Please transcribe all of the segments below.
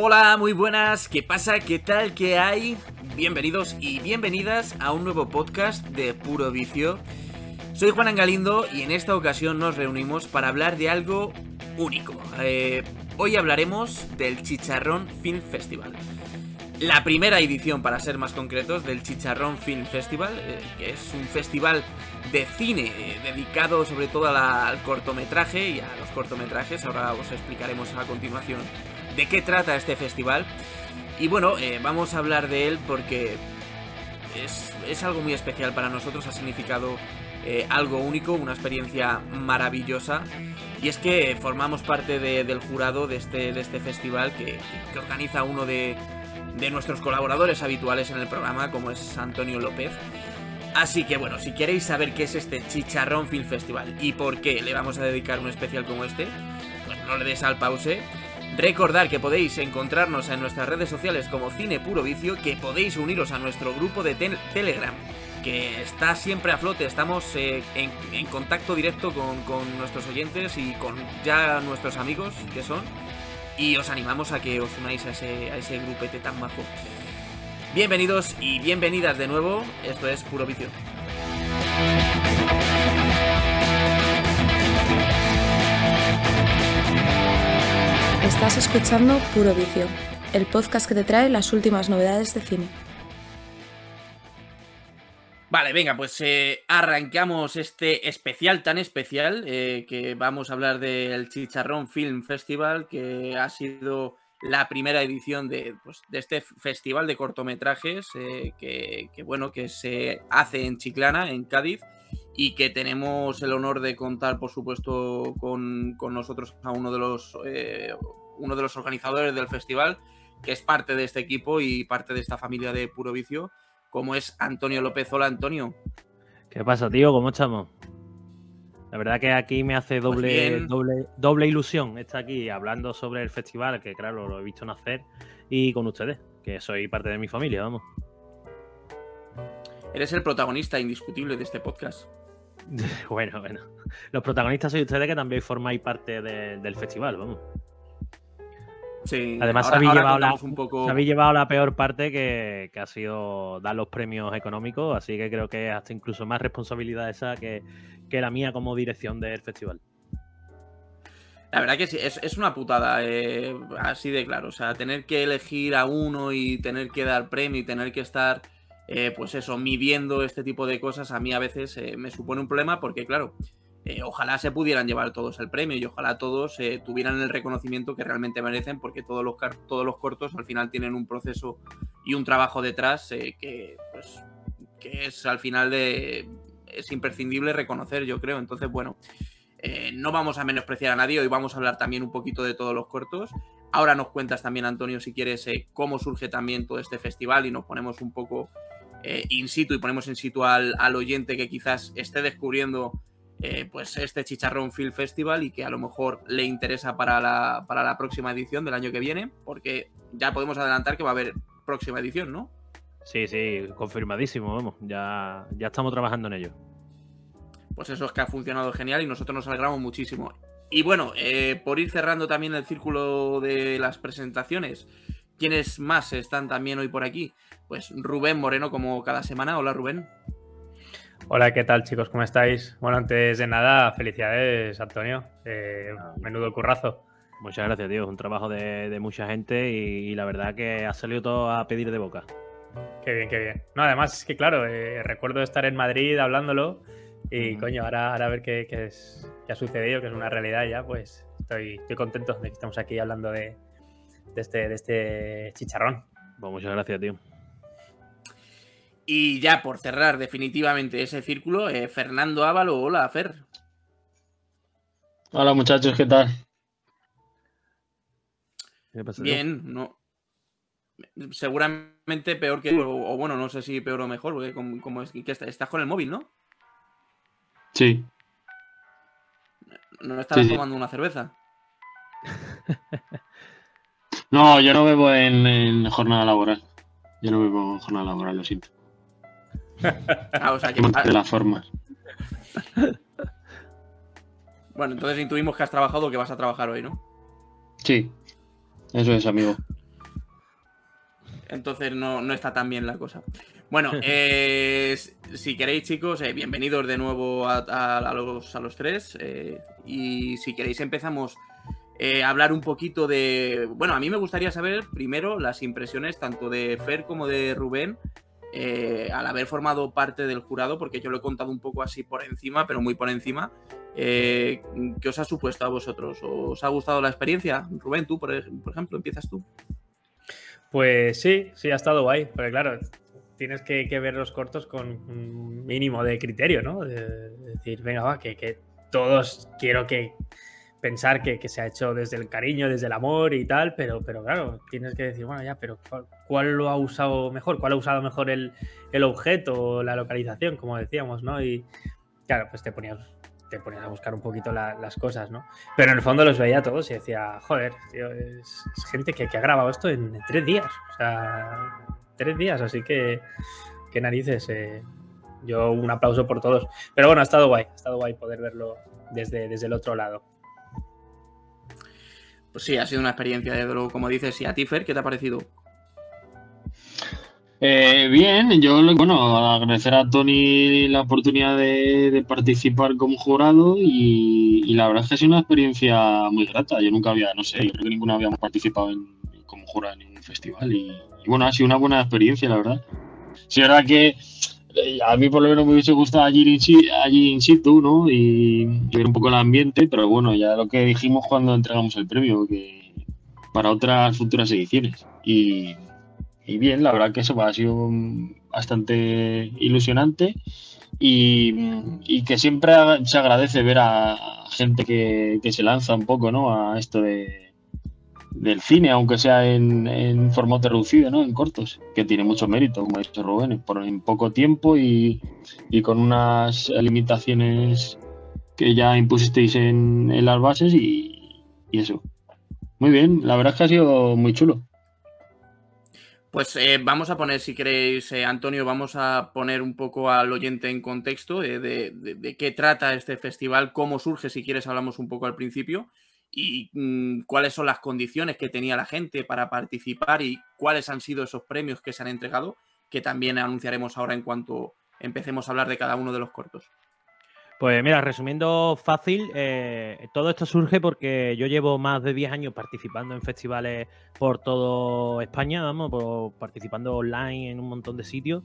Hola, muy buenas, ¿qué pasa? ¿Qué tal? ¿Qué hay? Bienvenidos y bienvenidas a un nuevo podcast de Puro Vicio. Soy Juan Angalindo y en esta ocasión nos reunimos para hablar de algo único. Eh, hoy hablaremos del Chicharrón Film Festival. La primera edición, para ser más concretos, del Chicharrón Film Festival, eh, que es un festival de cine eh, dedicado sobre todo al cortometraje y a los cortometrajes. Ahora os explicaremos a continuación de qué trata este festival. Y bueno, eh, vamos a hablar de él porque es, algo muy especial para nosotros, ha significado eh, algo único, una experiencia maravillosa. Y es que formamos parte del jurado de este, de este festival que, organiza uno de, de nuestros colaboradores habituales en el programa, como es Antonio López. Así que bueno, si queréis saber qué es este Chicharrón Film Festival y por qué le vamos a dedicar un especial como este, pues no le des al pause Recordad que podéis encontrarnos en nuestras redes sociales como Cine Puro Vicio, que podéis uniros a nuestro grupo de Telegram, que está siempre a flote, estamos eh, en, contacto directo con, nuestros oyentes y con ya nuestros amigos que son, y os animamos a que os unáis a ese, a ese grupete tan majo. Bienvenidos y bienvenidas de nuevo, esto es Puro Vicio. Estás escuchando Puro Vicio, el podcast que te trae las últimas novedades de cine. Vale, venga, pues eh, arrancamos este especial tan especial eh, que vamos a hablar del Chicharrón Film Festival, que ha sido la primera edición de, pues, este festival de cortometrajes eh, que, bueno, que se hace en Chiclana, en Cádiz, y que tenemos el honor de contar, por supuesto, con, nosotros a uno de los uno de los organizadores del festival, que es parte de este equipo y parte de esta familia de Puro Vicio, como es Antonio López. Hola, Antonio. ¿Qué pasa, tío? ¿Cómo estamos? La verdad que aquí me hace pues doble, doble, doble ilusión estar aquí hablando sobre el festival, que claro, lo he visto nacer, y con ustedes, que soy parte de mi familia, vamos. Eres el protagonista indiscutible de este podcast. bueno, bueno. Los protagonistas sois ustedes que también formáis parte del festival, vamos. Además, habéis, llevado la, un poco... llevado la peor parte que, ha sido dar los premios económicos, así que creo que hasta incluso más responsabilidad esa que, la mía como dirección del festival. La verdad que sí, es, una putada, eh, así de claro. O sea, tener que elegir a uno y tener que dar premio y tener que estar, eh, pues eso, midiendo este tipo de cosas, a mí a veces eh, me supone un problema porque, claro, eh, ojalá se pudieran llevar todos el premio y ojalá todos tuvieran el reconocimiento que realmente merecen, porque todos los, todos los cortos al final tienen un proceso y un trabajo detrás que, pues, es al final de, es imprescindible reconocer, yo creo. Entonces, bueno, no vamos a menospreciar a nadie, hoy vamos a hablar también un poquito de todos los cortos. Ahora nos cuentas también, Antonio, si quieres, cómo surge también todo este festival y nos ponemos un poco in situ y ponemos in situ al, al oyente que quizás esté descubriendo eh, pues este Chicharrón Film Festival y que a lo mejor le interesa para la, para la próxima edición del año que viene, porque ya podemos adelantar que va a haber próxima edición, ¿no? Sí, sí, confirmadísimo, vamos, ya, ya estamos trabajando en ello. Pues eso es que ha funcionado genial y nosotros nos alegramos muchísimo. Y bueno, eh, por ir cerrando también el círculo de las presentaciones, ¿quiénes más están también hoy por aquí? Pues Rubén Moreno, como cada semana. Hola Rubén. Hola, ¿qué tal chicos? ¿Cómo estáis? Bueno, antes de nada, felicidades Antonio. Eh, menudo el currazo. Muchas gracias, tío. Es un trabajo de, mucha gente y, la verdad que ha salido todo a pedir de boca. Qué bien, qué bien. No, además es que claro, eh, recuerdo estar en Madrid hablándolo y coño, ahora, ahora a ver qué, es, ha sucedido, que es una realidad ya, pues estoy, estoy contento de que estamos aquí hablando de, este, de este chicharrón. Pues muchas gracias, tío. Y ya por cerrar definitivamente ese círculo, eh, Fernando Ávalo, hola, Fer. Hola muchachos, ¿qué tal? Bien, no. Seguramente peor que. O, bueno, no sé si peor o mejor, porque como, es que estás con el móvil, ¿no? Sí. ¿No estabas tomando una cerveza? no, yo no bebo en, jornada laboral. Yo no bebo en jornada laboral, lo siento. Ah, o sea que... De las formas. Bueno, entonces intuimos que has trabajado o que vas a trabajar hoy, ¿no? Sí, eso es, amigo. entonces no, no está tan bien la cosa. Bueno, eh, si queréis, chicos, eh, bienvenidos de nuevo a, los, a los, tres. Eh, y si queréis, empezamos a hablar un poquito de. Bueno, a mí me gustaría saber primero las impresiones tanto de Fer como de Rubén. Al haber formado parte del jurado, porque yo lo he contado un poco así por encima, pero muy por encima. ¿Qué os ha supuesto a vosotros? ¿Os ha gustado la experiencia? Rubén, tú, por, ejemplo, empiezas tú. Pues sí, sí, ha estado guay, porque claro, tienes que, ver los cortos con un mínimo de criterio, ¿no? De, decir, venga, va, que, todos quiero que pensar que, se ha hecho desde el cariño, desde el amor y tal, pero, pero claro, tienes que decir, bueno, ya, pero ¿cuál, lo ha usado mejor? ¿Cuál ha usado mejor el, el objeto o la localización, como decíamos, ¿no? Y claro, pues te ponías te ponías a buscar un poquito las cosas, ¿no? Pero en el fondo los veía todos y decía, joder, tío, es, gente que, ha grabado esto en, tres días. O sea, tres días, así que, qué narices. Eh, yo un aplauso por todos. Pero bueno, ha estado guay, ha estado guay poder verlo desde, desde el otro lado. Pues sí, ha sido una experiencia, de luego, como dices. ¿Y a Tifer, qué te ha parecido? Eh, bien, yo bueno, agradecer a Tony la oportunidad de, participar como jurado y, la verdad es que ha sido una experiencia muy grata. Yo nunca había, no sé, yo creo que ninguno habíamos participado en, como jurado en ningún festival y, bueno, ha sido una buena experiencia, la verdad. Sí, es verdad que a mí por lo menos me hubiese gustado allí, allí in situ, ¿no? Y, ver un poco el ambiente, pero bueno, ya lo que dijimos cuando entregamos el premio, que para otras futuras ediciones. Y y bien, la verdad que eso ha sido bastante ilusionante y, que siempre se agradece ver a gente que, se lanza un poco ¿no? a esto de, del cine, aunque sea en, en, formato reducido, ¿no? en cortos, que tiene mucho mérito, como ha dicho Rubén, por en poco tiempo y, con unas limitaciones que ya impusisteis en, en las bases y, y eso. Muy bien, la verdad es que ha sido muy chulo. Pues eh, vamos a poner, si queréis, eh, Antonio, vamos a poner un poco al oyente en contexto eh, de, qué trata este festival, cómo surge, si quieres, hablamos un poco al principio, y mm, cuáles son las condiciones que tenía la gente para participar y cuáles han sido esos premios que se han entregado, que también anunciaremos ahora en cuanto empecemos a hablar de cada uno de los cortos. Pues mira, resumiendo fácil, eh, todo esto surge porque yo llevo más de 10 años participando en festivales por toda España, vamos, participando online en un montón de sitios.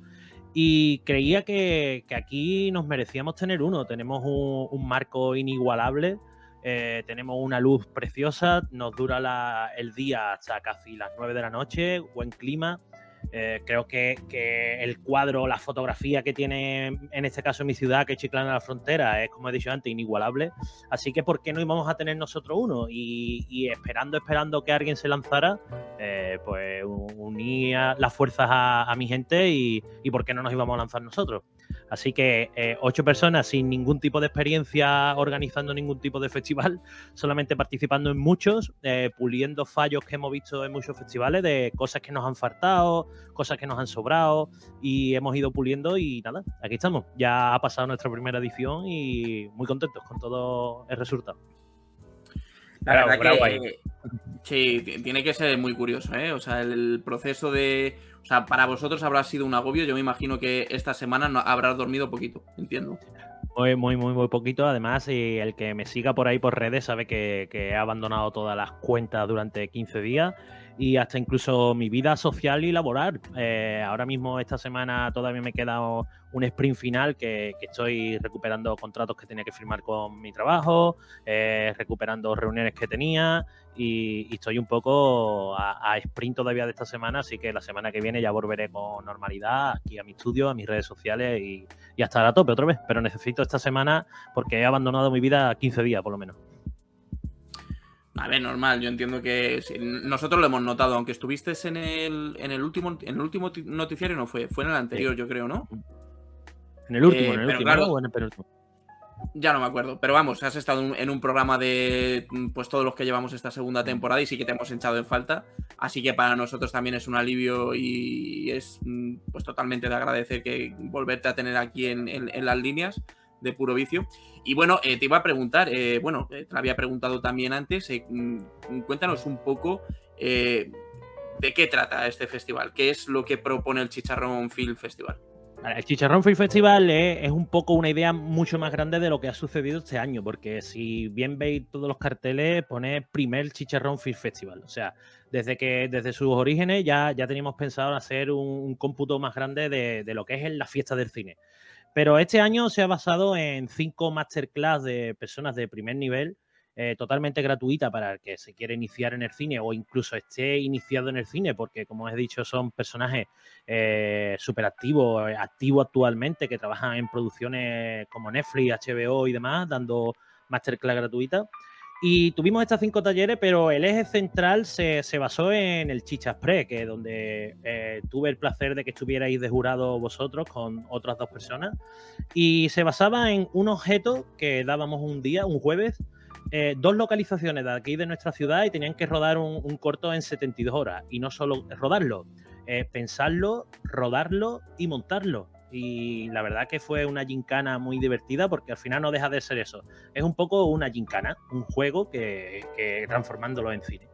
Y creía que, aquí nos merecíamos tener uno. Tenemos un, marco inigualable, eh, tenemos una luz preciosa, nos dura el día hasta casi las 9 de la noche, buen clima. Eh, creo que, el cuadro, la fotografía que tiene en este caso mi ciudad, que es Chiclana de la Frontera, es como he dicho antes, inigualable. Así que, ¿por qué no íbamos a tener nosotros uno? Y, esperando, esperando que alguien se lanzara, eh, pues unía las fuerzas a, mi gente y, y, ¿por qué no nos íbamos a lanzar nosotros? Así que eh, ocho personas sin ningún tipo de experiencia organizando ningún tipo de festival, solamente participando en muchos, eh, puliendo fallos que hemos visto en muchos festivales de cosas que nos han faltado, cosas que nos han sobrado y hemos ido puliendo y nada, aquí estamos. Ya ha pasado nuestra primera edición y muy contentos con todo el resultado. La verdad que sí, tiene que ser muy curioso, ¿eh? O sea, el proceso de o sea, para vosotros habrá sido un agobio. Yo me imagino que esta semana no, habrás dormido poquito, entiendo. Muy, muy, muy, muy poquito. Además, y el que me siga por ahí por redes sabe que, que he abandonado todas las cuentas durante 15 días y hasta incluso mi vida social y laboral. Eh, ahora mismo esta semana todavía me queda un sprint final que, estoy recuperando contratos que tenía que firmar con mi trabajo, eh, recuperando reuniones que tenía y, estoy un poco a, sprint todavía de esta semana, así que la semana que viene ya volveré con normalidad aquí a mi estudio, a mis redes sociales y, y a estar a tope otra vez. Pero necesito esta semana porque he abandonado mi vida 15 días por lo menos. A ver, normal, yo entiendo que nosotros lo hemos notado, aunque estuviste en el, en el último en el último noticiario no fue, fue en el anterior, yo creo, ¿no? En el último, en el último o en el penúltimo. Ya no me acuerdo, pero vamos, has estado en un programa de pues todos los que llevamos esta segunda temporada y sí que te hemos echado en falta, así que para nosotros también es un alivio y es pues totalmente de agradecer que volverte a tener aquí en, en las líneas de puro vicio. Y bueno, eh, te iba a preguntar, eh, bueno, eh, te lo había preguntado también antes, mm, cuéntanos un poco ¿de qué trata este festival? ¿Qué es lo que propone el Chicharrón Film Festival? El Chicharrón Film Festival es, un poco una idea mucho más grande de lo que ha sucedido este año, porque si bien veis todos los carteles, pone primer Chicharrón Film Festival. O sea, desde que desde sus orígenes ya, ya teníamos pensado hacer un, cómputo más grande de, de, lo que es la fiesta del cine. Pero este año se ha basado en cinco masterclass de personas de primer nivel eh, totalmente gratuita para el que se quiera iniciar en el cine o incluso esté iniciado en el cine, porque como he dicho, son personajes eh, súper activos, eh, activos actualmente, que trabajan en producciones como Netflix, HBO y demás, dando masterclass gratuita. Y tuvimos estos cinco talleres, pero el eje central se, se basó en el Chichas Pre, que donde tuve el placer de que estuvierais de jurado vosotros con otras dos personas. Y se basaba en un objeto que dábamos un día, un jueves, eh, dos localizaciones de aquí de nuestra ciudad y tenían que rodar un, corto en 72 horas. Y no solo rodarlo, eh, pensarlo, rodarlo y montarlo. Y la verdad que fue una gincana muy divertida porque al final no deja de ser eso. Es un poco una gincana, un juego que, transformándolo en cine.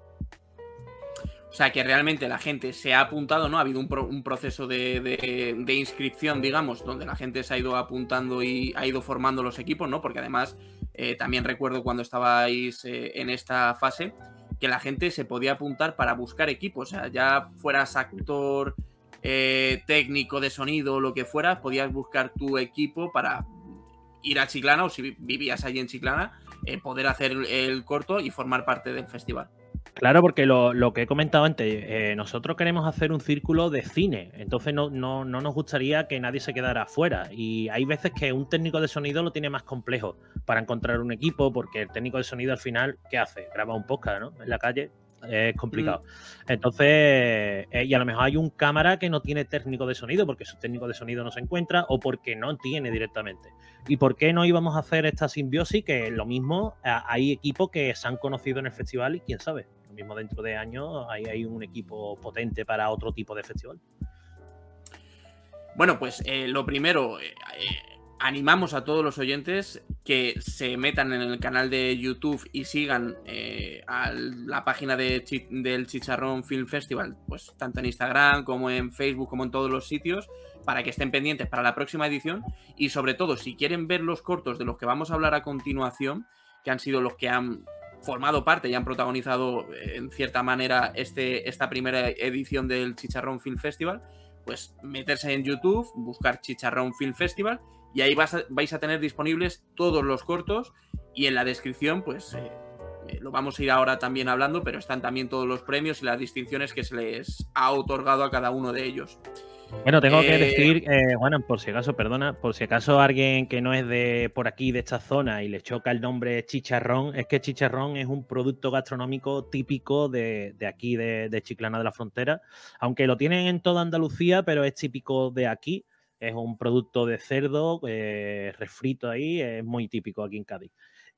O sea, que realmente la gente se ha apuntado, ¿no? Ha habido un, proceso de, inscripción, digamos, donde la gente se ha ido apuntando y ha ido formando los equipos, ¿no? Porque además eh, también recuerdo cuando estabais eh, en esta fase que la gente se podía apuntar para buscar equipos. O sea, ya fueras actor, eh, técnico de sonido, lo que fueras, podías buscar tu equipo para ir a Chiclana o si vivías allí en Chiclana, poder hacer el corto y formar parte del festival. Claro, porque lo, que he comentado antes, eh, nosotros queremos hacer un círculo de cine, entonces no, no, no, nos gustaría que nadie se quedara afuera. Y hay veces que un técnico de sonido lo tiene más complejo para encontrar un equipo, porque el técnico de sonido al final, ¿qué hace? Graba un podcast, ¿no? En la calle, es complicado. Mm. Entonces, eh, y a lo mejor hay un cámara que no tiene técnico de sonido porque su técnico de sonido no se encuentra o porque no tiene directamente. ¿Y por qué no íbamos a hacer esta simbiosis? Que lo mismo, hay equipos que se han conocido en el festival y quién sabe mismo dentro de años ahí hay un equipo potente para otro tipo de festival. Bueno, pues eh, lo primero, eh, animamos a todos los oyentes que se metan en el canal de YouTube y sigan a la página de del Chicharrón Film Festival, pues tanto en Instagram como en Facebook como en todos los sitios, para que estén pendientes para la próxima edición. Y sobre todo si quieren ver los cortos de los que vamos a hablar a continuación, que han sido los que han formado parte y han protagonizado eh, en cierta manera este, esta primera edición del Chicharrón Film Festival, pues meterse en YouTube, buscar Chicharrón Film Festival y ahí vais a tener disponibles todos los cortos y en la descripción pues eh, eh, lo vamos a ir ahora también hablando, pero están también todos los premios y las distinciones que se les ha otorgado a cada uno de ellos. Bueno, tengo que eh, decir, eh, bueno, por si acaso, perdona, por si acaso alguien que no es de por aquí, de esta zona, y le choca el nombre chicharrón, es que chicharrón es un producto gastronómico típico de, aquí, de, Chiclana de la Frontera, aunque lo tienen en toda Andalucía, pero es típico de aquí. Es un producto de cerdo eh, refrito ahí, es muy típico aquí en Cádiz.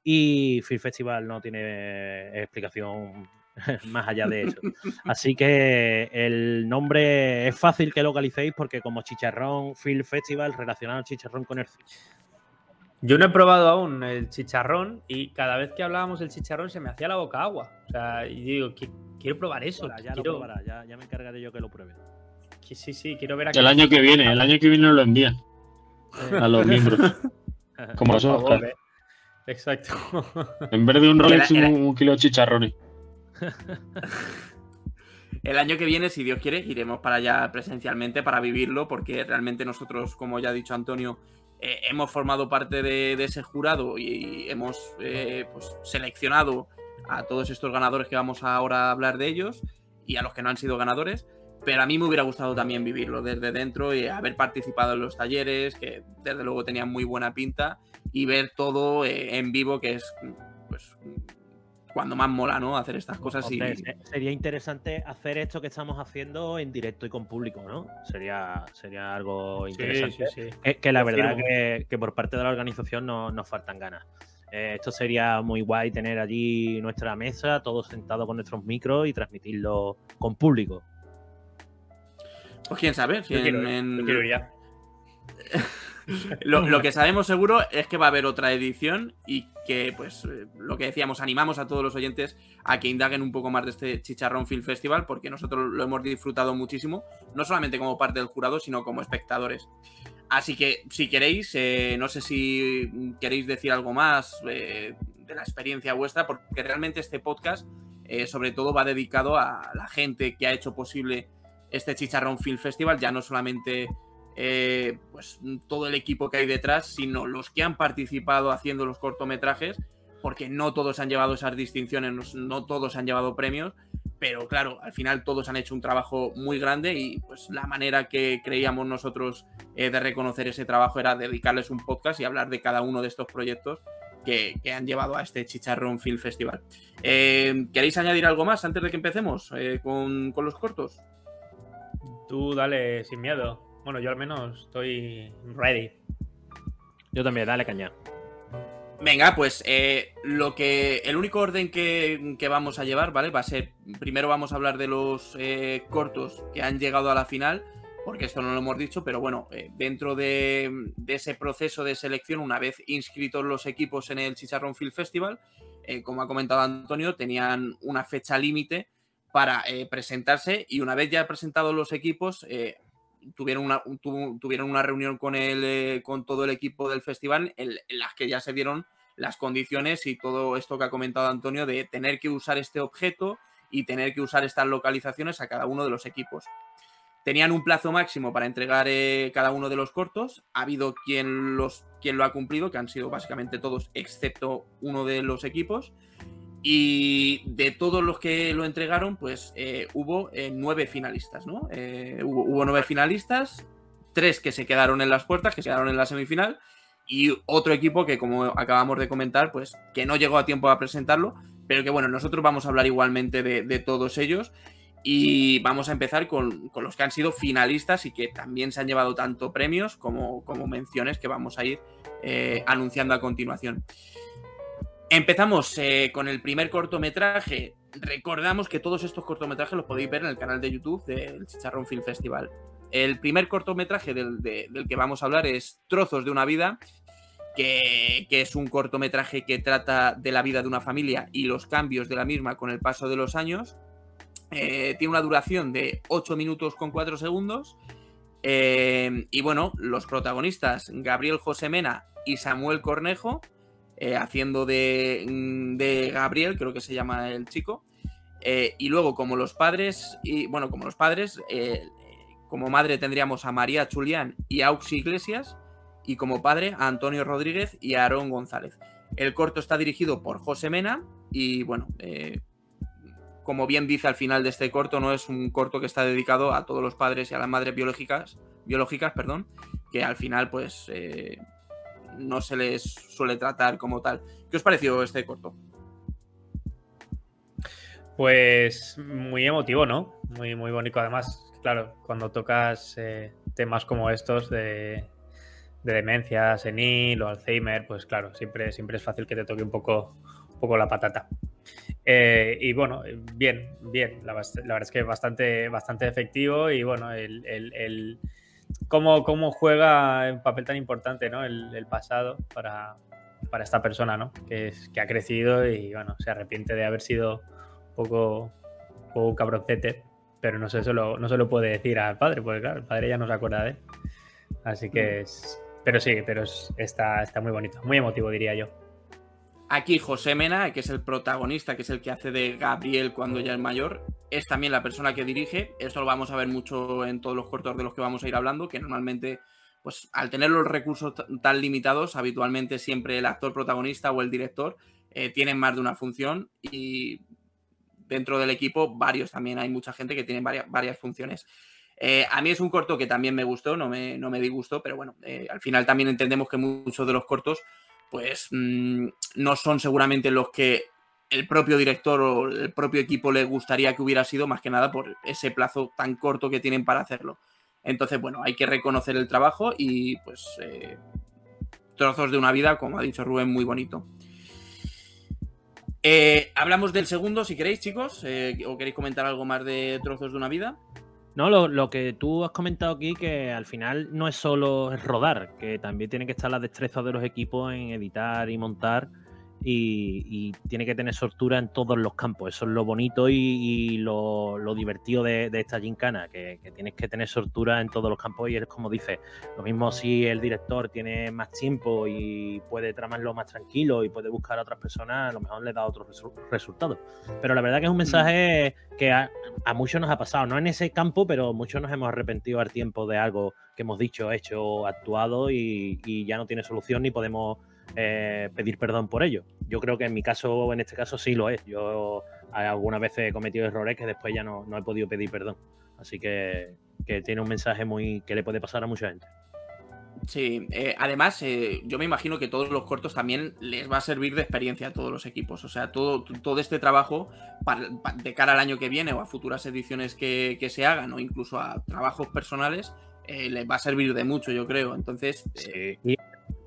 Y Film Festival no tiene explicación más allá de eso. Así que el nombre es fácil que localicéis porque como Chicharrón Film Festival relacionado al chicharrón con el Yo no he probado aún el chicharrón y cada vez que hablábamos del chicharrón se me hacía la boca agua. O sea, y digo, quiero probar eso. ya lo probará, ya, me encargaré yo que lo pruebe. Sí, sí, quiero ver El año que viene, el año que viene lo envía a los miembros. Como eso, Exacto. En vez de un Rolex, un kilo de chicharrones. El año que viene, si Dios quiere, iremos para allá presencialmente para vivirlo, porque realmente nosotros, como ya ha dicho Antonio, eh, hemos formado parte de, ese jurado y hemos eh, pues, seleccionado a todos estos ganadores que vamos ahora a hablar de ellos y a los que no han sido ganadores. Pero a mí me hubiera gustado también vivirlo desde dentro y haber participado en los talleres, que desde luego tenían muy buena pinta, y ver todo eh, en vivo, que es pues cuando más mola, ¿no? Hacer estas cosas y... Sería interesante hacer esto que estamos haciendo en directo y con público, ¿no? Sería, sería algo interesante. Sí, sí, Que, la verdad que, que, por parte de la organización no, nos faltan ganas. Eh, esto sería muy guay tener allí nuestra mesa, todos sentados con nuestros micros y transmitirlo con público. Pues quién sabe, quiero, ya. Lo, que sabemos seguro es que va a haber otra edición y que, pues, eh, lo que decíamos, animamos a todos los oyentes a que indaguen un poco más de este Chicharrón Film Festival porque nosotros lo hemos disfrutado muchísimo, no solamente como parte del jurado, sino como espectadores. Así que, si queréis, eh, no sé si queréis decir algo más eh, de la experiencia vuestra, porque realmente este podcast, sobre todo, va dedicado a la gente que ha hecho posible este Chicharrón Film Festival, ya no solamente eh, pues todo el equipo que hay detrás, sino los que han participado haciendo los cortometrajes, porque no todos han llevado esas distinciones, no todos han llevado premios, pero claro, al final todos han hecho un trabajo muy grande y pues la manera que creíamos nosotros eh, de reconocer ese trabajo era dedicarles un podcast y hablar de cada uno de estos proyectos que, han llevado a este Chicharrón Film Festival. Eh, ¿Queréis añadir algo más antes de que empecemos con, con los cortos? Tú dale sin miedo. Bueno, yo al menos estoy ready. Yo también, dale caña. Venga, pues eh, lo que. El único orden que, vamos a llevar, ¿vale? Va a ser. Primero vamos a hablar de los eh, cortos que han llegado a la final. Porque esto no lo hemos dicho, pero bueno, eh, dentro de, ese proceso de selección, una vez inscritos los equipos en el Chicharrón Film Festival, como ha comentado Antonio, tenían una fecha límite para presentarse y una vez ya presentados los equipos, tuvieron una, tuvieron una reunión con, el, eh, con todo el equipo del festival en, las que ya se dieron las condiciones y todo esto que ha comentado Antonio de tener que usar este objeto y tener que usar estas localizaciones a cada uno de los equipos. Tenían un plazo máximo para entregar eh, cada uno de los cortos. Ha habido quien, los, quien lo ha cumplido, que han sido básicamente todos, excepto uno de los equipos. Y de todos los que lo entregaron, pues eh, hubo eh, nueve finalistas, ¿no? Eh, hubo, nueve finalistas, tres que se quedaron en las puertas, que se quedaron en la semifinal, y otro equipo que, como acabamos de comentar, pues que no llegó a tiempo a presentarlo, pero que bueno, nosotros vamos a hablar igualmente de, todos ellos. Y vamos a empezar con, los que han sido finalistas y que también se han llevado tanto premios como, como menciones que vamos a ir anunciando a continuación. Empezamos eh, con el primer cortometraje. Recordamos que todos estos cortometrajes los podéis ver en el canal de YouTube del Chicharrón Film Festival. El primer cortometraje del, que vamos a hablar es Trozos de una vida, que, es un cortometraje que trata de la vida de una familia y los cambios de la misma con el paso de los años. Eh, tiene una duración de 8 minutos con 4 segundos. Eh, y bueno, los protagonistas, Gabriel José Mena y Samuel Cornejo, eh, haciendo mm, de, Gabriel, creo que se llama el chico. Eh, y luego, como los padres, y bueno, como los padres, eh, como madre tendríamos a María Chulián y Aux Iglesias, y como padre a Antonio Rodríguez y a Aarón González. El corto está dirigido por José Mena, y bueno, como bien dice al final de este corto, no es un corto que está dedicado a todos los padres y a las madres biológicas, biológicas perdón, que al final, pues no se les suele tratar como tal. ¿Qué os pareció este corto? Pues muy emotivo, ¿no? Muy, muy bonito. Además, claro, cuando tocas eh, temas como estos de, demencia senil o Alzheimer, pues claro, siempre, siempre es fácil que te toque un poco, un poco la patata. Eh, y bueno, bien, bien. La, verdad es que bastante, bastante efectivo y bueno, el cómo, cómo juega un papel tan importante ¿no? el, pasado para, para, esta persona, ¿no? Que, es, que ha crecido y bueno, se arrepiente de haber sido un poco, un cabroncete, pero no se, lo, no se lo puede decir al padre, porque claro, el padre ya no se acuerda de él. Así que es. Pero sí, pero está, está muy bonito, muy emotivo, diría yo. Aquí José Mena, que es el protagonista, que es el que hace de Gabriel cuando ya es mayor, es también la persona que dirige. Esto lo vamos a ver mucho en todos los cortos de los que vamos a ir hablando, que normalmente, pues al tener los recursos tan limitados, habitualmente siempre el actor protagonista o el director eh, tienen más de una función y dentro del equipo varios también. Hay mucha gente que tiene varias, funciones. Eh, a mí es un corto que también me gustó, no me, no me disgustó, pero bueno, eh, al final también entendemos que muchos de los cortos pues mm, no son seguramente los que el propio director o el propio equipo le gustaría que hubiera sido, más que nada por ese plazo tan corto que tienen para hacerlo. Entonces, bueno, hay que reconocer el trabajo y pues eh, trozos de una vida, como ha dicho Rubén, muy bonito. Eh, hablamos del segundo, si queréis, chicos, eh, o queréis comentar algo más de trozos de una vida. No, lo, lo, que tú has comentado aquí, que al final no es solo rodar, que también tiene que estar la destreza de los equipos en editar y montar y, tiene que tener soltura en todos los campos. Eso es lo bonito y, lo, divertido de, esta gincana, que, que, tienes que tener soltura en todos los campos y es como dice, lo mismo si el director tiene más tiempo y puede tramarlo más tranquilo y puede buscar a otras personas, a lo mejor le da otros resultados. Pero la verdad que es un mensaje que a, muchos nos ha pasado, no en ese campo, pero muchos nos hemos arrepentido al tiempo de algo que hemos dicho, hecho, actuado y ya no tiene solución ni podemos eh, pedir perdón por ello. Yo creo que en mi caso, en este caso, sí lo es. Yo algunas veces he cometido errores que después ya no, he podido pedir perdón. Así que, tiene un mensaje muy que le puede pasar a mucha gente. Sí, eh, además eh, yo me imagino que todos los cortos también les va a servir de experiencia a todos los equipos. O sea, todo, todo este trabajo de cara al año que viene o a futuras ediciones que, se hagan o incluso a trabajos personales les va a servir de mucho, yo creo. Entonces, sí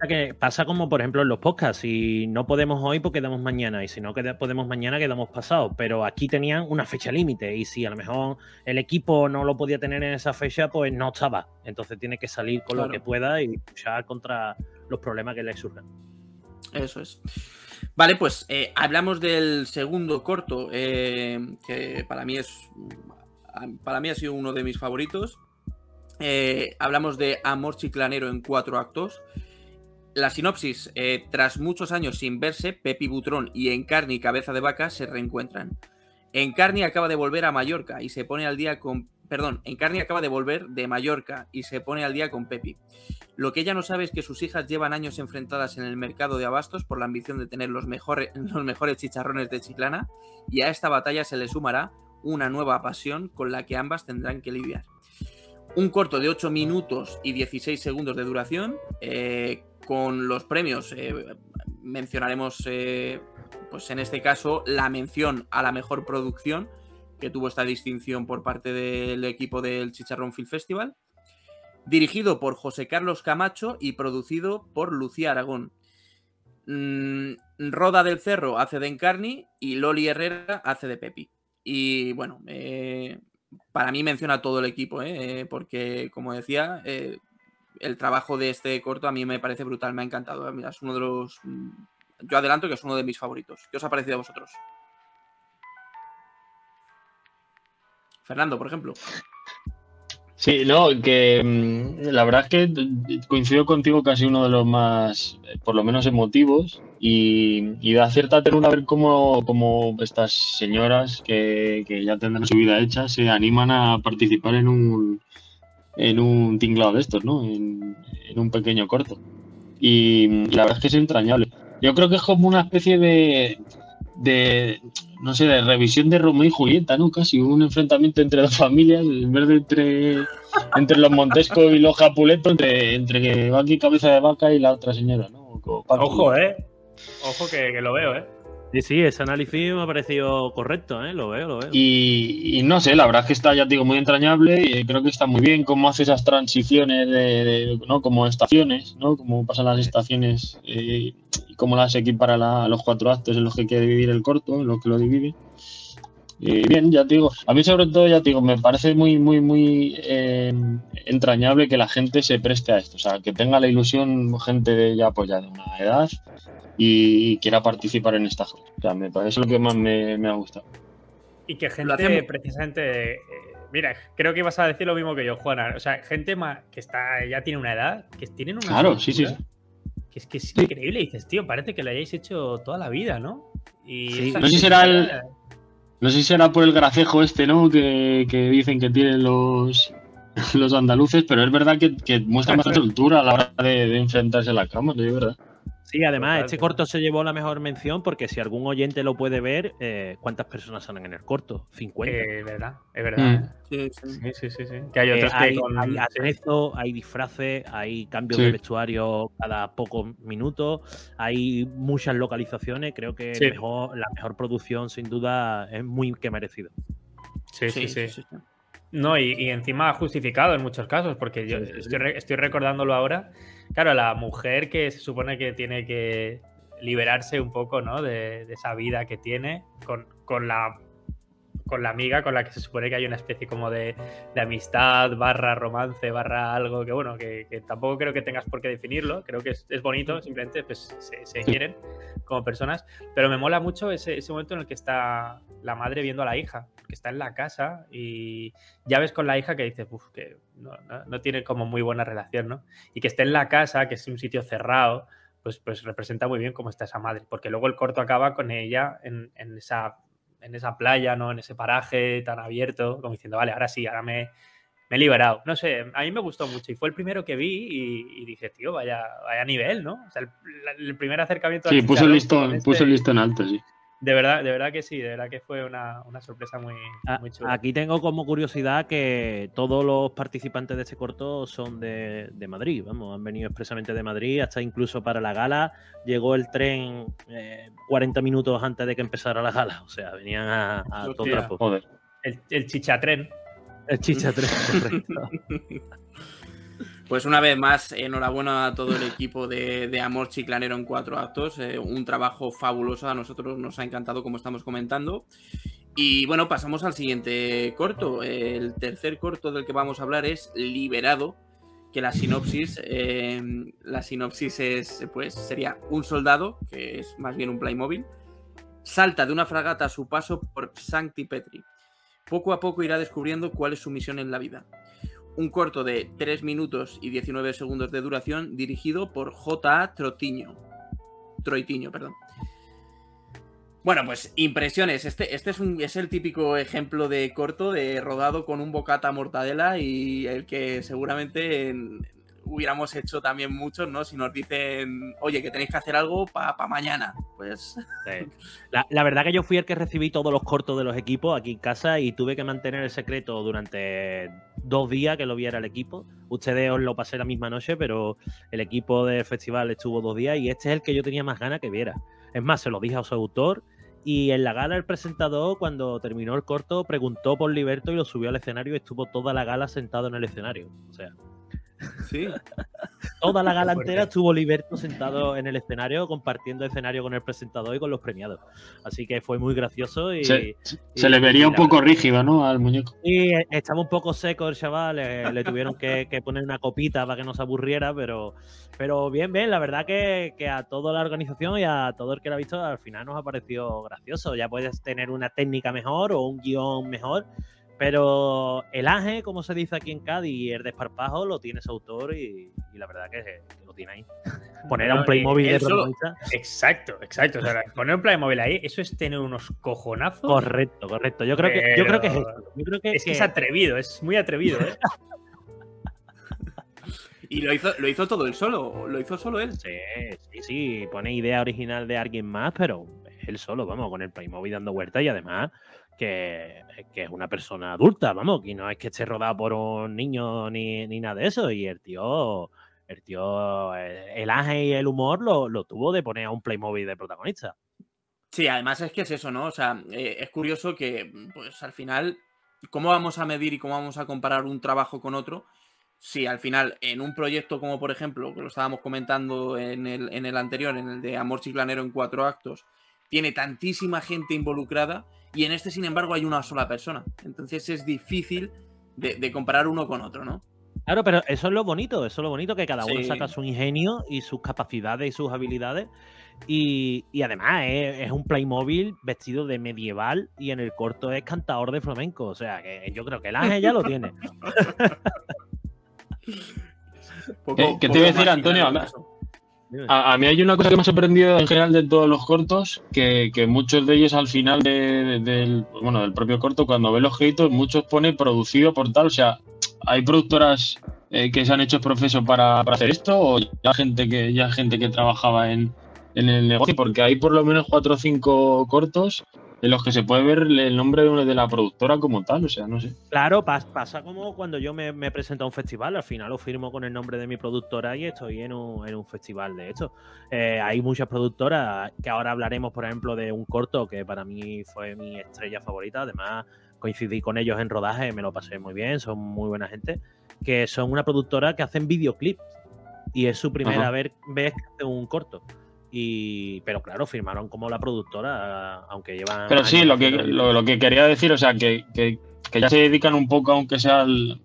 que pasa como, por ejemplo, en los podcasts. Si no podemos hoy, pues quedamos mañana. Y si no podemos mañana, quedamos pasado. Pero aquí tenían una fecha límite. Y si a lo mejor el equipo no lo podía tener en esa fecha, pues no estaba. Entonces tiene que salir con lo que pueda y luchar contra los problemas que le surjan. Eso es. Vale, pues eh, hablamos del segundo corto, eh, que para mí es. Para mí ha sido uno de mis favoritos. Eh, hablamos de Amor Chiclanero en cuatro actos. La sinopsis, eh, tras muchos años sin verse, Pepi Butrón y Encarni Cabeza de Vaca se reencuentran. Encarni acaba de volver a Mallorca y se pone al día con... Perdón, Encarni acaba de volver de Mallorca y se pone al día con Pepi. Lo que ella no sabe es que sus hijas llevan años enfrentadas en el mercado de abastos por la ambición de tener los mejores, los mejores chicharrones de Chiclana y a esta batalla se le sumará una nueva pasión con la que ambas tendrán que lidiar. Un corto de 8 minutos y 16 segundos de duración, eh, con los premios eh, mencionaremos, eh, pues en este caso, la mención a la mejor producción, que tuvo esta distinción por parte del equipo del Chicharrón Film Festival, dirigido por José Carlos Camacho y producido por Lucía Aragón. Mm, Roda del Cerro hace de Encarni y Loli Herrera hace de Pepi. Y bueno, eh, para mí menciona todo el equipo, porque como decía, el trabajo de este corto a mí me parece brutal, me ha encantado. Mira, es uno de los. Mm, yo adelanto que es uno de mis favoritos. ¿Qué os ha parecido a vosotros? Fernando, por ejemplo. Sí, no, que mm, la verdad es que coincido contigo casi uno de los más, por lo menos emotivos, y, da cierta ternura ver cómo, cómo estas señoras que, que, ya tendrán su vida hecha se animan a participar en un, en un tinglado de estos, ¿no? En, un pequeño corto. Y la verdad es que es entrañable. Yo creo que es como una especie de, de no sé, de revisión de Romeo y Julieta, ¿no? Casi un enfrentamiento entre dos familias, en vez de entre, entre los Montesco y los Capuleto, entre, entre Baki Cabeza de Vaca y la otra señora, ¿no? Ojo, ¿eh? Ojo que, que lo veo, ¿eh? Sí, ese análisis me ha parecido correcto, ¿eh? lo veo, lo veo. Y, no sé, la verdad es que está, ya digo, muy entrañable y creo que está muy bien cómo hace esas transiciones de, ¿no? Como estaciones, ¿no? Cómo pasan las estaciones eh, y cómo las equipara a los cuatro actos en los que quiere dividir el corto, en los que lo divide. Y bien, ya te digo, a mí sobre todo, ya te digo, me parece muy, muy, muy eh, entrañable que la gente se preste a esto, o sea, que tenga la ilusión gente de ya, pues ya de una edad y quiera participar en esta O sea, me parece lo que más me, ha gustado. Y que gente precisamente... Eh, mira, creo que ibas a decir lo mismo que yo, Juana. O sea, gente que está ya tiene una edad, que tienen una... Claro, sí, sí. Que es que es increíble. Y dices, tío, parece que lo hayáis hecho toda la vida, ¿no? Y no sé si será el... No sé si será por el gracejo este, ¿no? Que, dicen que tienen los, los andaluces, pero es verdad que, que muestra más altura a la hora de, de enfrentarse a la cama, de verdad. Sí, además, este corto se llevó la mejor mención porque si algún oyente lo puede ver, eh, ¿cuántas personas salen en el corto? 50. Es eh, verdad, es verdad. Mm. Sí, sí, sí. sí, Que hay otros que hay, con... hay hay disfraces, hay cambios de vestuario cada pocos minutos, hay muchas localizaciones. Creo que la mejor producción, sin duda, es muy que merecido. Sí, sí, sí. No, y, encima justificado en muchos casos, porque yo estoy recordándolo ahora claro, la mujer que se supone que tiene que liberarse un poco, ¿no? De, esa vida que tiene con, la con la amiga con la que se supone que hay una especie como de, amistad, barra romance, barra algo que bueno, que, tampoco creo que tengas por qué definirlo, creo que es, bonito, simplemente pues se, quieren como personas, pero me mola mucho ese, momento en el que está la madre viendo a la hija, que está en la casa y ya ves con la hija que dices, uff, que no, no, tiene como muy buena relación, ¿no? Y que esté en la casa, que es un sitio cerrado, pues, pues representa muy bien cómo está esa madre, porque luego el corto acaba con ella en, en esa en esa playa, ¿no? En ese paraje tan abierto, como diciendo, vale, ahora sí, ahora me, me he liberado. No sé, a mí me gustó mucho y fue el primero que vi y, dije, tío, vaya, vaya nivel, ¿no? O sea, el, primer acercamiento. Sí, puso el, listón, puso el listón alto, sí. De verdad, de verdad que sí, de verdad que fue una, sorpresa muy, muy, chula. Aquí tengo como curiosidad que todos los participantes de este corto son de, Madrid, vamos, han venido expresamente de Madrid, hasta incluso para la gala llegó el tren 40 eh, minutos antes de que empezara la gala, o sea, venían a, todo trapo. Joder. El, el chichatren. El chichatren, correcto. Pues una vez más, enhorabuena a todo el equipo de, Amor Chiclanero en cuatro actos. Eh, un trabajo fabuloso, a nosotros nos ha encantado como estamos comentando. Y bueno, pasamos al siguiente corto. El tercer corto del que vamos a hablar es Liberado, que la sinopsis, eh, la sinopsis es, pues, sería un soldado, que es más bien un Playmobil, salta de una fragata a su paso por Sancti Petri. Poco a poco irá descubriendo cuál es su misión en la vida un corto de 3 minutos y 19 segundos de duración dirigido por J.A. Trotiño. Troitiño, perdón. Bueno, pues impresiones. Este, este es, un, es el típico ejemplo de corto de rodado con un bocata mortadela y el que seguramente hubiéramos hecho también muchos, ¿no? Si nos dicen, oye, que tenéis que hacer algo para mañana, pues... La, verdad que yo fui el que recibí todos los cortos de los equipos aquí en casa y tuve que mantener el secreto durante dos días que lo viera el equipo. Ustedes os lo pasé la misma noche, pero el equipo del festival estuvo dos días y este es el que yo tenía más ganas que viera. Es más, se lo dije a su autor y en la gala el presentador, cuando terminó el corto, preguntó por Liberto y lo subió al escenario y estuvo toda la gala sentado en el escenario. O sea, Sí. Toda la gala entera estuvo Liberto sentado en el escenario, compartiendo escenario con el presentador y con los premiados. Así que fue muy gracioso y. Se, le vería un poco rígido, ¿no? Al muñeco. Y estaba un poco seco el chaval, le, tuvieron que, poner una copita para que no se aburriera, pero, pero bien, bien, la verdad que, que, a toda la organización y a todo el que lo ha visto, al final nos ha parecido gracioso. Ya puedes tener una técnica mejor o un guion mejor pero el ángel, como se dice aquí en Cádiz, y el desparpajo lo tiene su autor y, la verdad que, lo tiene ahí. Poner a un Playmobil de Exacto, exacto. O sea, poner un Playmobil ahí, eso es tener unos cojonazos. Correcto, correcto. Yo creo que, yo creo que es eso. Yo creo que, es que es atrevido, es muy atrevido, ¿eh? ¿Y lo hizo, lo hizo todo él solo? ¿Lo hizo solo él? Sí, sí, sí. Pone idea original de alguien más, pero él solo, vamos, con el Playmobil dando vueltas y además que, es una persona adulta, vamos, que no es que esté rodado por un niño ni, nada de eso. Y el tío, el tío, el, ángel y el humor lo, tuvo de poner a un Playmobil de protagonista. Sí, además es que es eso, ¿no? O sea, eh, es curioso que, pues al final, ¿cómo vamos a medir y cómo vamos a comparar un trabajo con otro? Si al final, en un proyecto como por ejemplo, que lo estábamos comentando en el, en el anterior, en el de Amor Chiclanero en cuatro actos, tiene tantísima gente involucrada y en este, sin embargo, hay una sola persona. Entonces es difícil de, comparar uno con otro, ¿no? Claro, pero eso es lo bonito, eso es lo bonito que cada uno saca su ingenio y sus capacidades y sus habilidades. Y, además es, un Playmobil vestido de medieval y en el corto es cantador de flamenco. O sea, que yo creo que el ángel ya lo tiene. Eh, ¿Qué te iba a decir, Antonio? A, mí hay una cosa que me ha sorprendido en general de todos los cortos, que, muchos de ellos al final del, bueno, del propio corto, cuando ve los créditos, muchos pone producido por tal, o sea, hay productoras eh, que se han hecho profeso para, para, hacer esto o ya gente que ya gente que trabajaba en, en el negocio, porque hay por lo menos cuatro o cinco cortos en los que se puede ver el nombre de la productora como tal, o sea, no sé. Claro, pasa como cuando yo me, presento a un festival, al final lo firmo con el nombre de mi productora y estoy en un, festival de hecho. Eh, hay muchas productoras que ahora hablaremos, por ejemplo, de un corto que para mí fue mi estrella favorita, además coincidí con ellos en rodaje, me lo pasé muy bien, son muy buena gente, que son una productora que hacen videoclips y es su primera vez que hace un corto Y, pero claro, firmaron como la productora, aunque llevan. Pero sí, lo que, lo, que quería decir, o sea, que, que, ya se dedican un poco, aunque sea al,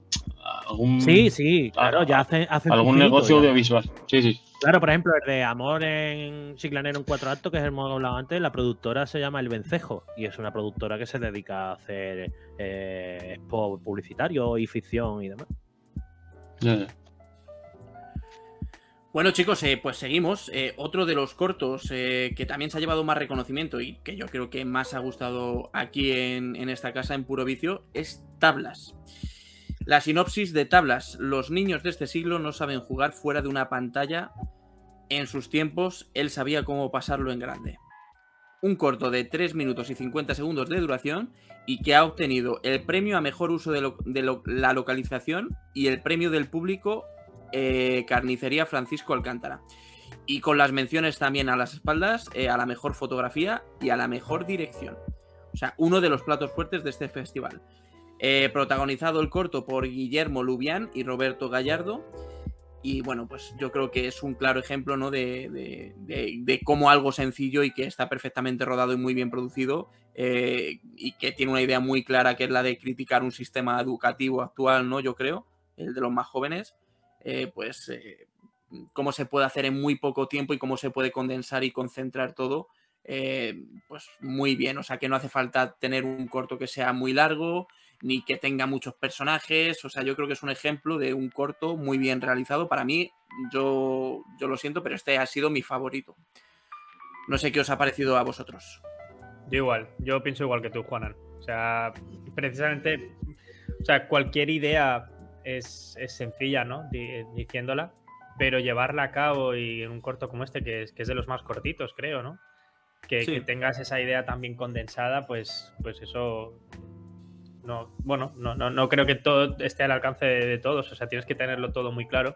algún. Sí, sí, claro, ya hacen. algún negocio audiovisual. Sí, sí. Claro, por ejemplo, el de Amor en Chiclanero en cuatro actos, que es el modo que hablaba antes, la productora se llama El Vencejo y es una productora que se dedica a hacer eh, publicitario y ficción y demás. Bueno chicos, eh, pues seguimos. Eh, otro de los cortos eh, que también se ha llevado más reconocimiento y que yo creo que más ha gustado aquí en, en, esta casa en Puro Vicio es Tablas. La sinopsis de Tablas. Los niños de este siglo no saben jugar fuera de una pantalla. En sus tiempos él sabía cómo pasarlo en grande. Un corto de 3 minutos y 50 segundos de duración y que ha obtenido el premio a mejor uso de, la localización y el premio del público eh, Carnicería Francisco Alcántara. Y con las menciones también a las espaldas, eh, a la mejor fotografía y a la mejor dirección. O sea, uno de los platos fuertes de este festival. Eh, protagonizado el corto por Guillermo Lubián y Roberto Gallardo. Y bueno, pues yo creo que es un claro ejemplo ¿no? de, de, cómo algo sencillo y que está perfectamente rodado y muy bien producido y que tiene una idea muy clara que es la de criticar un sistema educativo actual, ¿no? Yo creo, el de los más jóvenes, eh, pues eh, cómo se puede hacer en muy poco tiempo y cómo se puede condensar y concentrar todo, eh, pues muy bien. O sea que no hace falta tener un corto que sea muy largo ni que tenga muchos personajes. O sea, yo creo que es un ejemplo de un corto muy bien realizado. Para mí, yo, yo lo siento, pero este ha sido mi favorito. No sé qué os ha parecido a vosotros. Yo igual, yo pienso igual que tú, Juanan. O sea, precisamente, o sea, cualquier idea es, sencilla, ¿no? diciéndola, pero llevarla a cabo y en un corto como este, que es, que es de los más cortitos, creo, ¿no? Que, tengas esa idea tan bien condensada, pues, pues eso. No, bueno, no, no, no creo que todo esté al alcance de, todos. O sea, tienes que tenerlo todo muy claro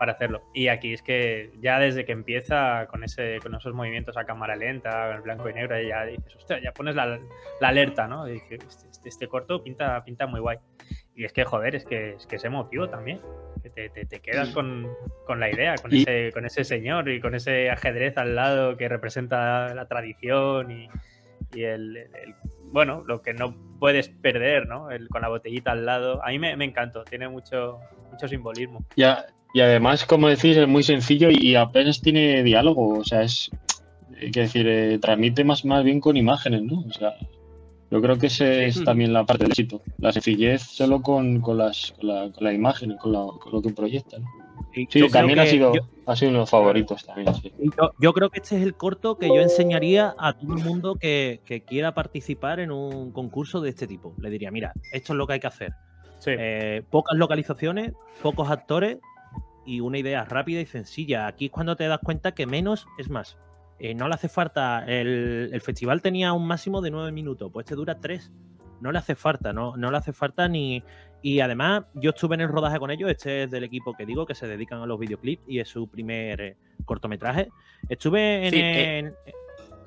para hacerlo. Y aquí es que ya desde que empieza con ese, con esos movimientos a cámara lenta, en blanco y negro, ya dices, hostia, ya pones la, alerta, ¿no? Y dices, este, este, este, corto pinta, pinta muy guay. Y es que, joder, es que es, que es emotivo también. Que te, quedas con, la idea, con, ese, con ese señor y con ese ajedrez al lado que representa la tradición y, el, bueno, lo que no puedes perder, ¿no? El, con la botellita al lado. A mí me, me encantó, tiene mucho, mucho simbolismo. Ya, y además, como decís, es muy sencillo y apenas tiene diálogo. O sea, es. Hay que decir, eh, transmite más, más bien con imágenes, ¿no? O sea, yo creo que ese es también la parte del éxito. La sencillez solo con, con, las, con, la, con imagen, con, lo que proyectan. Sí, también ha, sido, ha sido uno de los favoritos también. Yo, creo que este es el corto que yo enseñaría a todo el mundo que, quiera participar en un concurso de este tipo. Le diría, mira, esto es lo que hay que hacer. Eh, pocas localizaciones, pocos actores y una idea rápida y sencilla. Aquí es cuando te das cuenta que menos es más. Eh, no le hace falta. El, festival tenía un máximo de nueve minutos, pues este dura tres. No le hace falta, no, no le hace falta ni. Y además, yo estuve en el rodaje con ellos. Este es del equipo que digo, que se dedican a los videoclips y es su primer eh, cortometraje. Estuve en. Eh,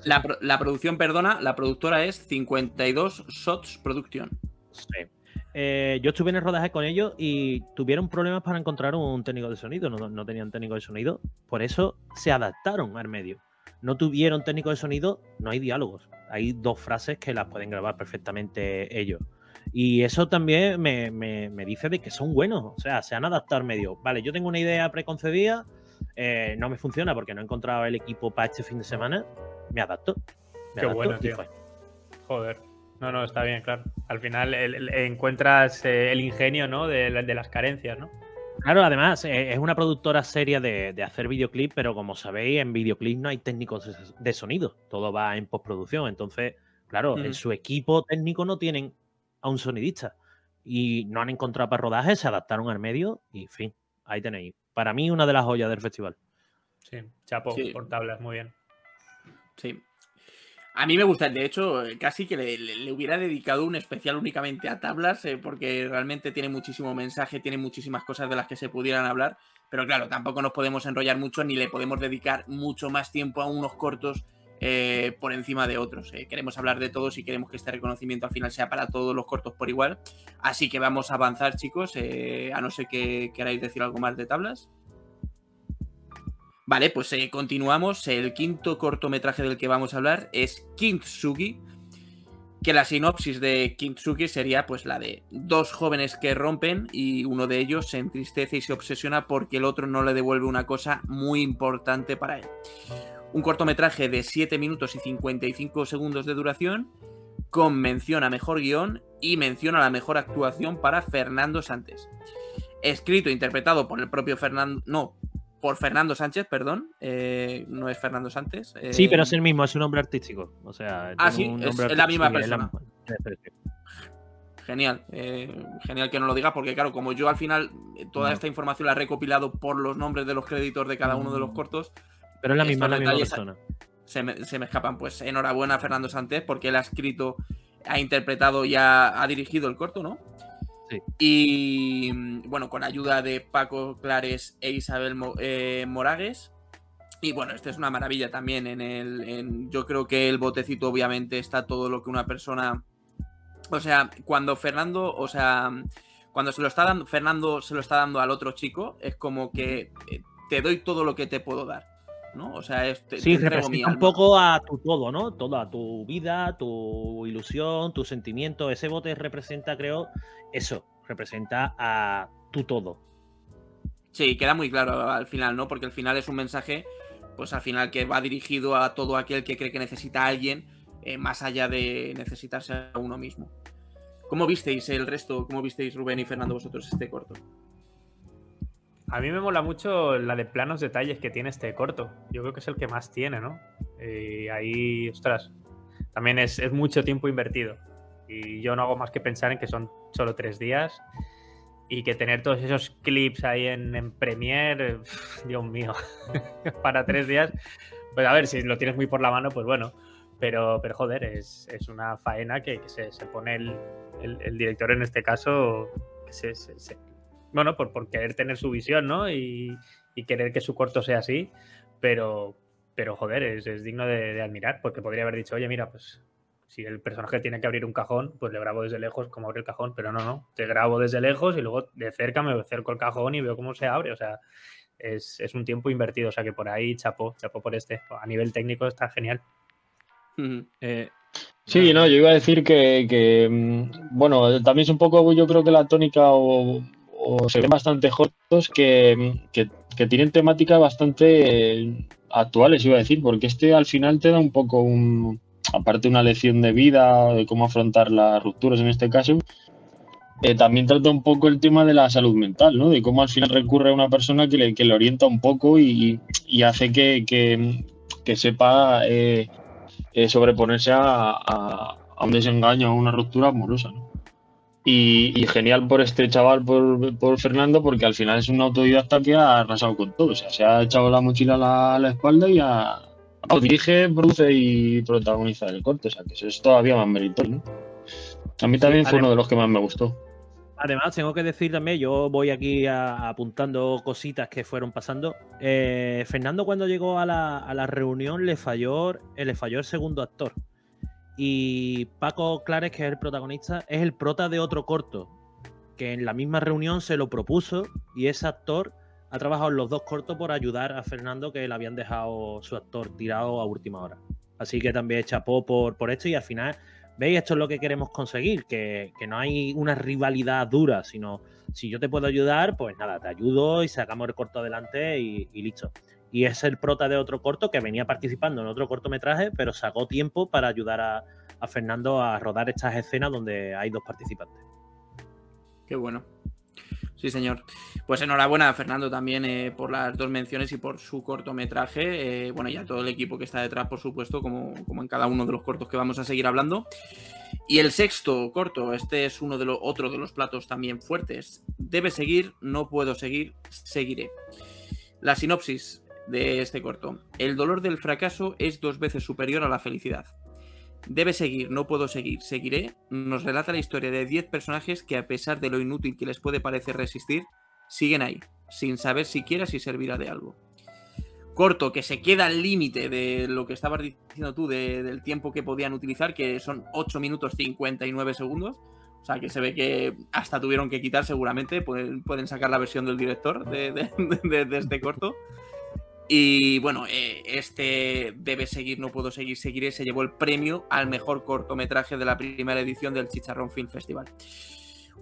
la, producción, perdona, la productora es 52 Shots Production. Sí. Yo estuve en el rodaje con ellos y tuvieron problemas para encontrar un técnico de sonido, no, no, tenían técnico de sonido, por eso se adaptaron al medio no tuvieron técnico de sonido, no hay diálogos. Hay dos frases que las pueden grabar perfectamente ellos. Y eso también me, dice de que son buenos. O sea, se han adaptado al medio. Vale, yo tengo una idea preconcebida, eh, no me funciona porque no he encontrado el equipo para este fin de semana. Me adapto. Qué bueno, tío. Joder. No, no, está bien, claro. Al final encuentras eh, el ingenio, ¿no? De, de las carencias, ¿no? Claro, además eh, es una productora seria de, hacer videoclip, pero como sabéis, en videoclip no hay técnicos de sonido, todo va en postproducción. Entonces, claro, en su equipo técnico no tienen a un sonidista y no han encontrado para rodaje, se adaptaron al medio y, en fin, ahí tenéis. Para mí, una de las joyas del festival. Sí, chapo, por tablas, muy bien. Sí, a mí me gusta, de hecho, casi que le, hubiera dedicado un especial únicamente a tablas, eh, porque realmente tiene muchísimo mensaje, tiene muchísimas cosas de las que se pudieran hablar, pero claro, tampoco nos podemos enrollar mucho ni le podemos dedicar mucho más tiempo a unos cortos eh, por encima de otros. Eh. Queremos hablar de todos y queremos que este reconocimiento al final sea para todos los cortos por igual. Así que vamos a avanzar, chicos, a no ser que queráis decir algo más de tablas. Vale, pues eh, continuamos. El quinto cortometraje del que vamos a hablar es Kintsugi, que la sinopsis de Kintsugi sería pues la de dos jóvenes que rompen y uno de ellos se entristece y se obsesiona porque el otro no le devuelve una cosa muy importante para él. Un cortometraje de 7 minutos y 55 segundos de duración con mención a mejor guion y mención a la mejor actuación para Fernando Sánchez. Escrito e interpretado por el propio Fernando, no, por Fernando Sánchez, perdón, eh, no es Fernando Sánchez. sí, pero es el mismo, es un nombre artístico. O sea, ah, sí, es, la misma persona. Genial, eh, genial que no lo diga, porque claro, como yo al final eh, toda esta información la he recopilado por los nombres de los créditos de cada uno de los mm. cortos. Pero es la misma, la misma persona. Se me, se me, escapan. Pues enhorabuena a Fernando Sánchez, porque él ha escrito, ha interpretado y ha dirigido el corto, ¿no? Y mm, bueno, con ayuda de Paco Clares e Isabel eh, Moragues. Y bueno, esta es una maravilla también. En el, yo creo que el botecito, obviamente, está todo lo que una persona. O sea, cuando Fernando, o sea, cuando se lo está dando, Fernando se lo está dando al otro chico, es como que eh, te doy todo lo que te puedo dar. ¿No? O sea, es, sí, representa un poco a tu todo, ¿no? Toda tu vida, tu ilusión, tu sentimiento. Ese bote representa, creo, eso, representa a tu todo. Sí, queda muy claro al final, ¿no? Porque al final es un mensaje, pues al final que va dirigido a todo aquel que cree que necesita a alguien, eh, más allá de necesitarse a uno mismo. ¿Cómo visteis el resto? ¿Cómo visteis Rubén y Fernando vosotros este corto? A mí me mola mucho la de planos detalles que tiene este corto. Yo creo que es el que más tiene, ¿no? Y ahí, ostras, también es, es mucho tiempo invertido. Y yo no hago más que pensar en que son solo tres días y que tener todos esos clips ahí en, en Premiere, Dios mío, para tres días, pues a ver, si lo tienes muy por la mano, pues bueno, pero, pero joder, es, es una faena que, se, se, pone el, el, director en este caso, que se, se, bueno, por, por, querer tener su visión, ¿no? Y, y, querer que su corto sea así, pero, pero joder, es, es digno de, de admirar, porque podría haber dicho, oye, mira, pues si el personaje tiene que abrir un cajón, pues le grabo desde lejos cómo abre el cajón, pero no, no, te grabo desde lejos y luego de cerca me acerco el cajón y veo cómo se abre, o sea, es, un tiempo invertido, o sea que por ahí chapo, chapo por este, a nivel técnico está genial. Eh, sí, no, yo iba a decir que, mm, bueno, también es un poco, yo creo que la tónica o, se ven bastante cortos que, que, tienen temáticas bastante eh, actuales, iba a decir, porque este al final te da un poco un, aparte una lección de vida, de cómo afrontar las rupturas en este caso, eh, también trata un poco el tema de la salud mental, ¿no? De cómo al final recurre a una persona que le, que le orienta un poco y, hace que, sepa eh, sobreponerse a, un desengaño, a una ruptura amorosa. Y, genial por este chaval, por, por, Fernando, porque al final es un autodidacta que ha arrasado con todo. O sea, se ha echado la mochila a la espalda y ha, dirige, produce y protagoniza el corte, o sea que eso es todavía más meritorio. A mí también fue uno de los que más me gustó. Además, tengo que decir también, yo voy aquí apuntando cositas que fueron pasando. Eh, Fernando, cuando llegó a la, reunión, le falló, eh, le falló el segundo actor. Y Paco Clares, que es el protagonista, es el prota de otro corto, que en la misma reunión se lo propuso y ese actor ha trabajado en los dos cortos por ayudar a Fernando que le habían dejado su actor tirado a última hora. Así que también chapó por, por esto y al final, veis, esto es lo que queremos conseguir, que, no hay una rivalidad dura, sino si yo te puedo ayudar, pues nada, te ayudo y sacamos el corto adelante y, listo. Y es el prota de otro corto que venía participando en otro cortometraje, pero sacó tiempo para ayudar a, Fernando a rodar estas escenas donde hay dos participantes. Qué bueno. Sí, señor. Pues enhorabuena a Fernando también eh, por las dos menciones y por su cortometraje. Eh, bueno, y a todo el equipo que está detrás, por supuesto, como, como, en cada uno de los cortos que vamos a seguir hablando. Y el sexto corto, este es uno de los otro de los platos también fuertes. Debe seguir, no puedo seguir, seguiré. La sinopsis de este corto. El dolor del fracaso es dos veces superior a la felicidad. Debe seguir, no puedo seguir, seguiré. Nos relata la historia de 10 personajes que a pesar de lo inútil que les puede parecer resistir, siguen ahí, sin saber siquiera si servirá de algo. Corto, que se queda al límite de lo que estabas diciendo tú, del tiempo que podían utilizar, que son 8 minutos 59 segundos. O sea, que se ve que hasta tuvieron que quitar seguramente. Pueden, pueden sacar la versión del director de, de este corto. Y bueno, eh, este debe seguir, no puedo seguir, seguiré. Se llevó el premio al mejor cortometraje de la primera edición del Chicharrón Film Festival.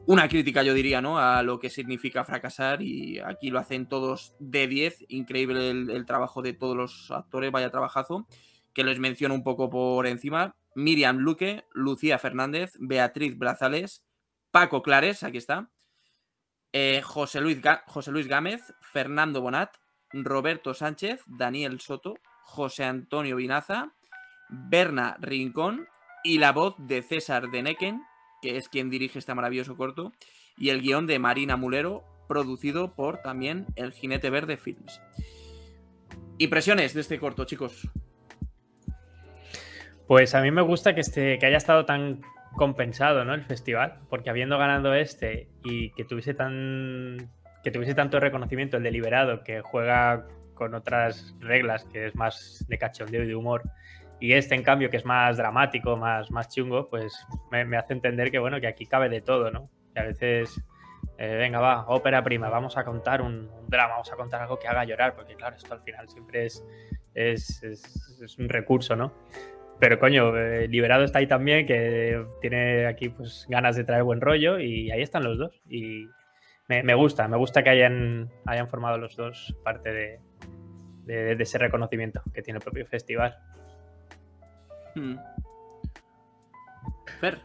Una crítica, yo diría, ¿no? A lo que significa fracasar. Y aquí lo hacen todos de 10. Increíble el, trabajo de todos los actores, vaya trabajazo. Que les menciono un poco por encima. Miriam Luque, Lucía Fernández, Beatriz Brazales, Paco Clares, aquí está. Eh, José, Luis José Luis Gámez, Fernando Bonat, Roberto Sánchez, Daniel Soto, José Antonio Vinaza, Berna Rincón y la voz de César Deneken, que es quien dirige este maravilloso corto, y el guion de Marina Mulero, producido por también el Jinete Verde Films. Impresiones de este corto, chicos. Pues a mí me gusta que, este, que haya estado tan compensado, ¿no? El festival, porque habiendo ganado este y que tuviese tan que tuviese tanto reconocimiento el deliberado que juega con otras reglas, que es más de cachondeo y de humor, y este en cambio que es más dramático, más, más chungo, pues me, hace entender que bueno, que aquí cabe de todo, ¿no? Que a veces, eh, venga, va, ópera prima, vamos a contar un, drama, vamos a contar algo que haga llorar, porque claro, esto al final siempre es, es, es un recurso, ¿no? Pero coño, eh, Liberado está ahí también, que tiene aquí pues ganas de traer buen rollo y ahí están los dos. Y me, gusta, me gusta que hayan, hayan formado los dos parte de, ese reconocimiento que tiene el propio festival. Hmm. Fer.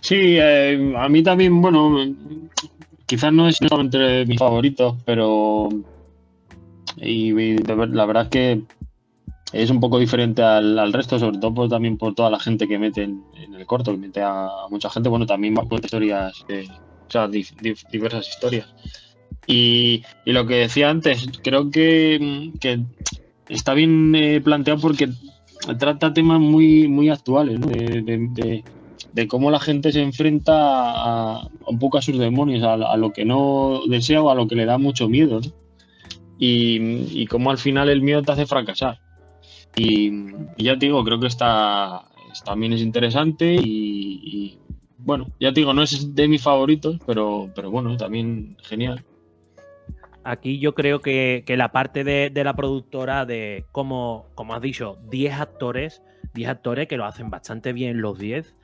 Sí, eh, a mí también, bueno, quizás no es entre mis favoritos, pero y, la verdad es que es un poco diferente al, resto, sobre todo por, también por toda la gente que mete en, el corto, que mete a, mucha gente, bueno, también más historias, eh, o sea, diversas historias. Y, lo que decía antes, creo que, está bien eh, planteado porque trata temas muy, muy actuales, ¿no? de, cómo la gente se enfrenta a, un poco a sus demonios, a, lo que no desea o a lo que le da mucho miedo. Y, y cómo al final el miedo te hace fracasar. Y, ya te digo, creo que está, también es interesante y, bueno, ya te digo, no es de mis favoritos, pero, pero bueno, también genial. Aquí yo creo que, la parte de, la productora de, como, como has dicho, 10 actores, 10 actores que lo hacen bastante bien los 10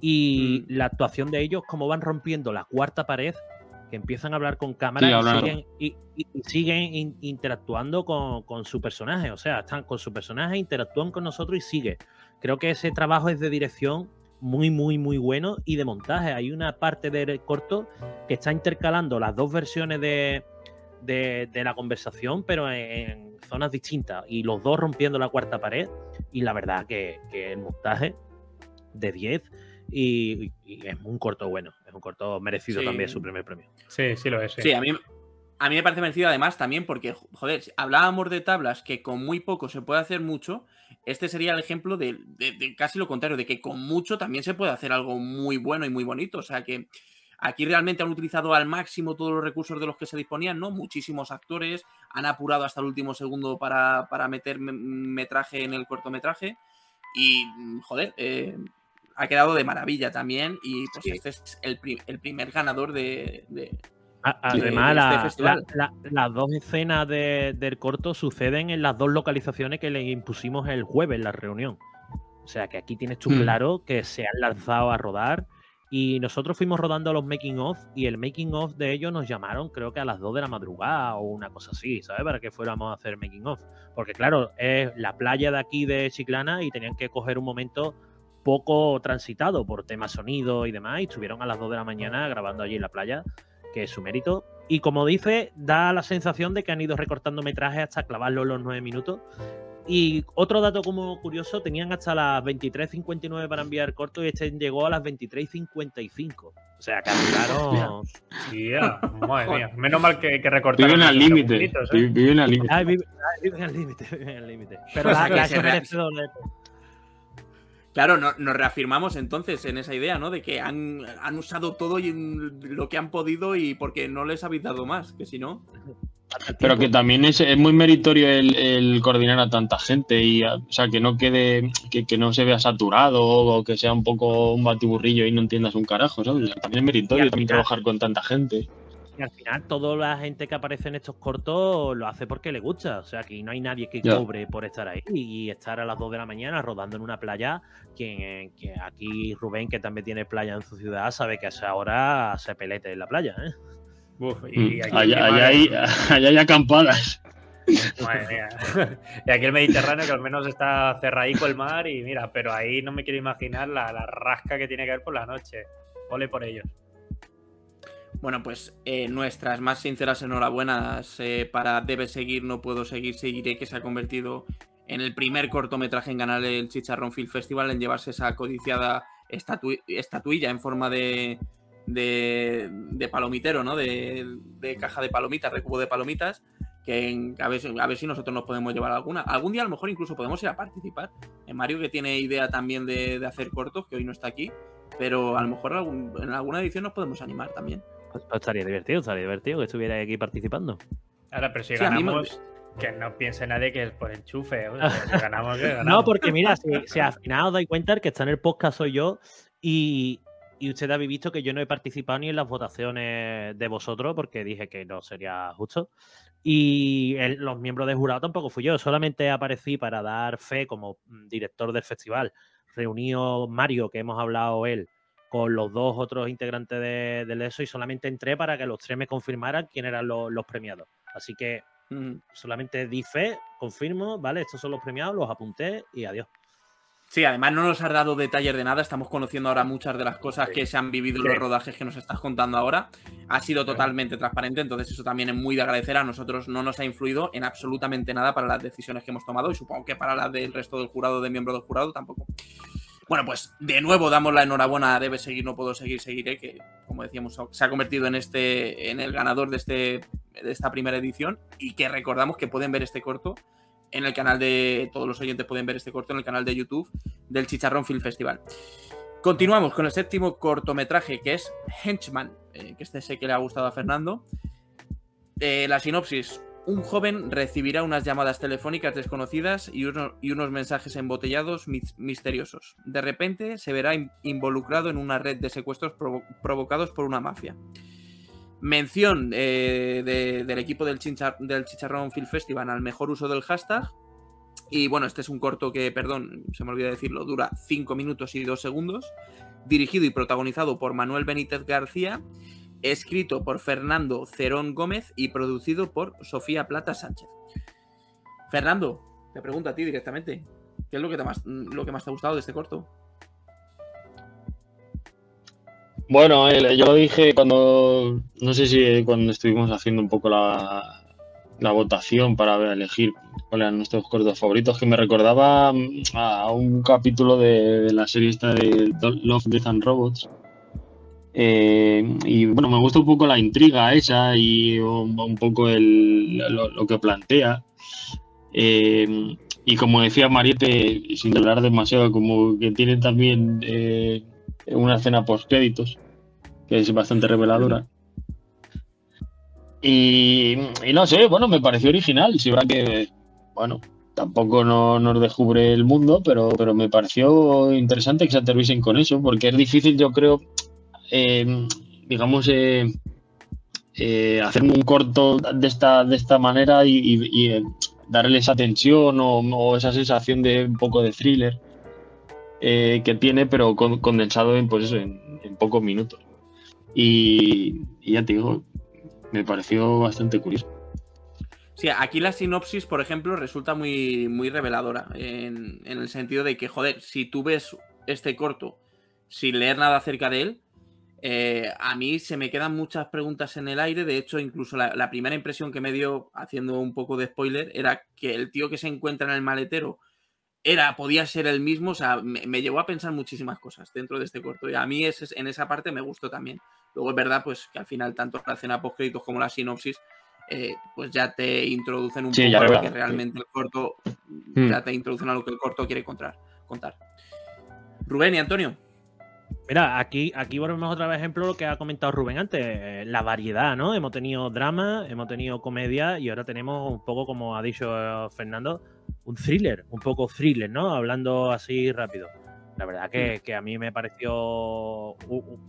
y mm. la actuación de ellos, como van rompiendo la cuarta pared que empiezan a hablar con cámara y, siguen, interactuando con, su personaje. O sea, están con su personaje, interactúan con nosotros y sigue. Creo que ese trabajo es de dirección muy, muy, muy bueno y de montaje. Hay una parte del corto que está intercalando las dos versiones de, la conversación, pero en, zonas distintas. Y los dos rompiendo la cuarta pared. Y la verdad que, que el montaje de 10 y, es un corto bueno, es un corto merecido también su primer premio. Sí, sí lo es. Sí, a, mí, a mí me parece merecido además también porque, joder, hablábamos de tablas que con muy poco se puede hacer mucho, este sería el ejemplo de, casi lo contrario, de que con mucho también se puede hacer algo muy bueno y muy bonito, o sea que... Aquí realmente han utilizado al máximo todos los recursos de los que se disponían, ¿no? Muchísimos actores, han apurado hasta el último segundo para, para meter metraje en el cortometraje. Y, joder, eh, ha quedado de maravilla también y pues este es el, primer ganador de... Además, este las dos escenas del corto suceden en las dos localizaciones que le impusimos el jueves en la reunión. O sea que aquí tienes tú hmm. claro que se han lanzado a rodar y nosotros fuimos rodando los making of y el making of de ellos nos llamaron creo que a las 2 de la madrugada o una cosa así, ¿sabes? Para que fuéramos a hacer making of. Porque claro, es la playa de aquí de Chiclana y tenían que coger un momento poco transitado por temas sonido y demás, y estuvieron a las 2 de la mañana grabando allí en la playa, que es su mérito. Y como dice, da la sensación de que han ido recortando metraje hasta clavarlo en los 9 minutos. Y otro dato como curioso, tenían hasta las 23.59 para enviar corto y este llegó a las 23.55. O sea, calcularon. Yeah, madre mía. Menos mal que, que recortaron. Viven al límite. ¿eh? Viven al límite. Viven al límite. Viven al límite. Pero la, la, Claro, nos reafirmamos entonces en esa idea, ¿no? De que han, usado todo y lo que han podido y porque no les habéis dado más, que si no. Pero que también es, muy meritorio el, coordinar a tanta gente y, o sea, que no quede, que, no se vea saturado o que sea un poco un batiburrillo y no entiendas un carajo, ¿sabes? también es meritorio también trabajar con tanta gente. Al final toda la gente que aparece en estos cortos lo hace porque le gusta. O sea, aquí no hay nadie que cobre por estar ahí y estar a las 2 de la mañana rodando en una playa. Quien, que aquí Rubén, que también tiene playa en su ciudad, sabe que a esa hora se pelete en la playa. ¿eh? y mm. allá, hay, hay acampadas. Y aquí el Mediterráneo que al menos está cerradico el mar y mira, pero ahí no me quiero imaginar la, rasca que tiene que haber por la noche. Ole por ellos. Bueno, pues eh, nuestras más sinceras enhorabuenas eh, para Debe Seguir, No Puedo Seguir, Seguiré, que se ha convertido en el primer cortometraje en ganar el Chicharrón Film Festival, en llevarse esa codiciada estatuilla en forma de, de, palomitero, ¿no? De, de, caja de palomitas, de cubo de palomitas que a, ver, a ver si nosotros nos podemos llevar alguna. Algún día a lo mejor incluso podemos ir a participar. En Mario que tiene idea también de, hacer cortos, que hoy no está aquí, pero a lo mejor en alguna edición nos podemos animar también. Pues, pues, estaría divertido, estaría divertido que estuviera aquí participando. Ahora, pero si ganamos, que no piense nadie que es por enchufe. ganamos, No, porque mira, si, si al final os dais cuenta que está en el podcast soy yo y, y usted habéis visto que yo no he participado ni en las votaciones de vosotros porque dije que no sería justo. Y los miembros de jurado tampoco fui yo, solamente aparecí para dar fe como director del festival. Reunió Mario, que hemos hablado él, con los dos otros integrantes de, del ESO y solamente entré para que los tres me confirmaran quién eran los, premiados. Así que mm, solamente di fe, confirmo, ¿vale? Estos son los premiados, los apunté y adiós. Sí, además no nos has dado detalles de nada, estamos conociendo ahora muchas de las cosas que se han vivido en los rodajes que nos estás contando ahora. Ha sido totalmente transparente, entonces eso también es muy de agradecer. A nosotros no nos ha influido en absolutamente nada para las decisiones que hemos tomado y supongo que para las del resto del jurado, de miembros del jurado, tampoco. Bueno, pues de nuevo damos la enhorabuena a Debe Seguir, No Puedo Seguir, Seguiré, que como decíamos se ha convertido en, este, en el ganador de, este, de esta primera edición y que recordamos que pueden ver este corto en el canal de. Todos los oyentes pueden ver este corto en el canal de YouTube del Chicharrón Film Festival. Continuamos con el séptimo cortometraje que es Henchman, eh, que este sé que le ha gustado a Fernando. Eh, la sinopsis. Un joven recibirá unas llamadas telefónicas desconocidas y, y unos mensajes embotellados misteriosos. De repente se verá involucrado en una red de secuestros provocados por una mafia. Mención eh, del equipo del, del Chicharrón Film Festival al mejor uso del hashtag. Y bueno, este es un corto que, perdón, se me olvida decirlo, dura 5 minutos y 2 segundos. Dirigido y protagonizado por Manuel Benítez García. Escrito por Fernando Cerón Gómez y producido por Sofía Plata Sánchez. Fernando, te pregunto a ti directamente. ¿Qué es lo que, más, lo que más te ha gustado de este corto? Bueno, yo lo dije cuando, no sé si cuando estuvimos haciendo un poco la, votación para elegir cuáles eran nuestros cortos favoritos, que me recordaba mm, a un capítulo de, la serie esta de Love, Death and Robots. Eh, y bueno, me gusta un poco la intriga esa y un, poco lo, que plantea. Eh, y como decía Mariette, sin hablar demasiado, como que tiene también eh, una escena post créditos que es bastante reveladora. Y, no sé, bueno, me pareció original. Si verdad que, bueno, tampoco no, nos descubre el mundo, pero, pero me pareció interesante que se aterrisen con eso, porque es difícil, yo creo, eh, digamos, eh, eh, hacer un corto de esta, de esta manera y, darle esa tensión o, esa sensación de un poco de thriller que tiene, pero condensado en, pues eso, en pocos minutos. Y, ya te digo, me pareció bastante curioso. Sí, aquí la sinopsis, por ejemplo, resulta muy, muy reveladora. En, el sentido de que, joder, si tú ves este corto sin leer nada acerca de él, eh, a mí se me quedan muchas preguntas en el aire. De hecho, incluso la, primera impresión que me dio, haciendo un poco de spoiler, era que el tío que se encuentra en el maletero era, podía ser el mismo. O sea, me, llevó a pensar muchísimas cosas dentro de este corto. Y a mí ese, en esa parte me gustó también. Luego es verdad pues que al final tanto la escena post créditos como la sinopsis eh, pues ya te introducen un poco a lo que realmente el corto hmm. ya te introducen a lo que el corto quiere contar. contar. Rubén y Antonio. Mira, aquí, aquí volvemos otra vez ejemplo lo que ha comentado Rubén antes, la variedad, ¿no? Hemos tenido drama, hemos tenido comedia y ahora tenemos un poco, como ha dicho Fernando, un thriller, un poco thriller, ¿no? Hablando así rápido. La verdad que, a mí me pareció,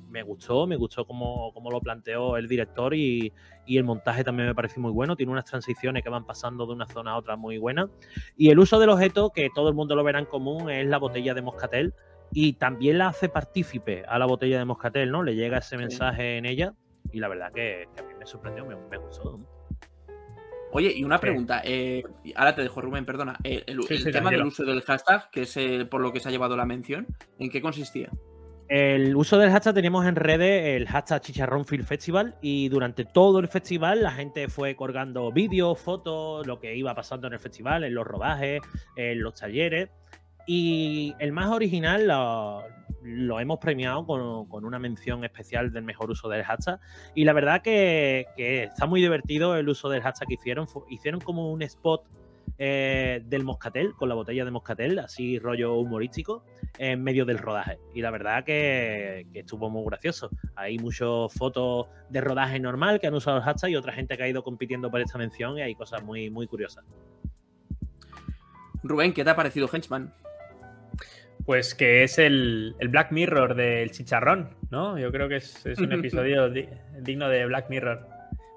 me gustó, me gustó cómo, lo planteó el director y, el montaje también me pareció muy bueno. Tiene unas transiciones que van pasando de una zona a otra muy buenas. Y el uso del objeto, que todo el mundo lo verá en común, es la botella de moscatel y también la hace partícipe a la botella de moscatel, ¿no? Le llega ese mensaje en ella y la verdad que, a mí me sorprendió, me, gustó. Oye, y una pregunta, eh, ahora te dejo Rubén, perdona, eh, el, tema del uso del hashtag, que es por lo que se ha llevado la mención, ¿en qué consistía? El uso del hashtag teníamos en redes el hashtag Chicharrón Film Festival y durante todo el festival la gente fue colgando vídeos, fotos, lo que iba pasando en el festival, en los rodajes, en los talleres. Y el más original lo, hemos premiado con, una mención especial del mejor uso del hashtag. Y la verdad que, está muy divertido el uso del hashtag que hicieron. hicieron como un spot eh, del moscatel, con la botella de moscatel, así rollo humorístico, en medio del rodaje. Y la verdad que, estuvo muy gracioso. Hay muchas fotos de rodaje normal que han usado el hashtag y otra gente que ha ido compitiendo por esta mención y hay cosas muy, muy curiosas. Rubén, ¿qué te ha parecido Henchman? Pues que es el, Black Mirror del chicharrón, ¿no? Yo creo que es, un episodio digno de Black Mirror.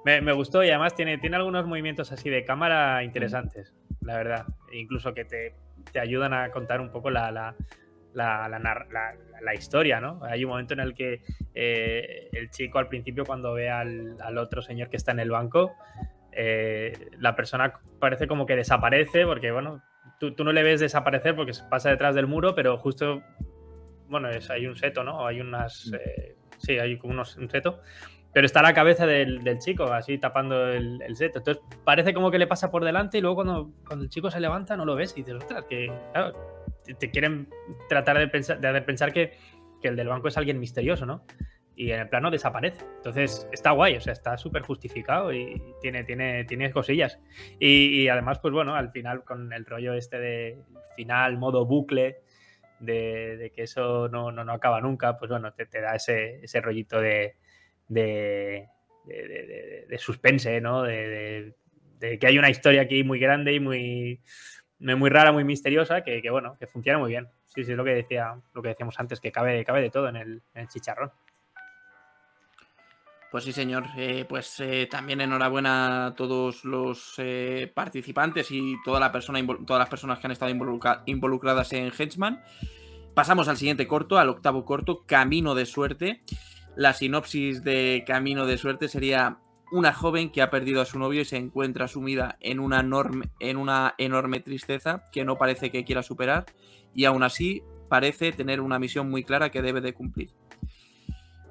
Me, gustó y además tiene, tiene algunos movimientos así de cámara interesantes, la verdad. incluso que te, ayudan a contar un poco la, la, la, historia, ¿no? Hay un momento en el que eh, el chico al principio cuando ve al, otro señor que está en el banco, eh, la persona parece como que desaparece porque, bueno, tú, no le ves desaparecer porque pasa detrás del muro, pero justo, bueno, es, hay un seto, ¿no? Hay unas, mm. eh, sí, hay como unos, un seto, pero está la cabeza del, chico así tapando el, seto. Entonces parece como que le pasa por delante y luego cuando, cuando el chico se levanta no lo ves y dices, ostras, que te, quieren tratar de pensar, de pensar que, que el del banco es alguien misterioso, ¿no? Y en el plano desaparece. Entonces está guay, o sea, está súper justificado y tiene, tiene, tiene cosillas. Y, además, pues bueno, al final con el rollo este de final, modo bucle, de, que eso no, no, acaba nunca, pues bueno, te, da ese, ese rollito de, de, de suspense, ¿no? De, que hay una historia aquí muy grande y muy, muy rara, muy misteriosa, que, bueno, que funciona muy bien. Sí, sí, es lo que decía, lo que decíamos antes, que cabe, cabe de todo en el, en el chicharrón. Pues sí, señor. Eh, pues eh, también enhorabuena a todos los eh, participantes y toda la persona, todas las personas que han estado involucradas en Hedgeman. Pasamos al siguiente corto, al octavo corto, Camino de Suerte. La sinopsis de Camino de Suerte sería una joven que ha perdido a su novio y se encuentra sumida en una enorme, en una enorme tristeza que no parece que quiera superar y aún así parece tener una misión muy clara que debe de cumplir.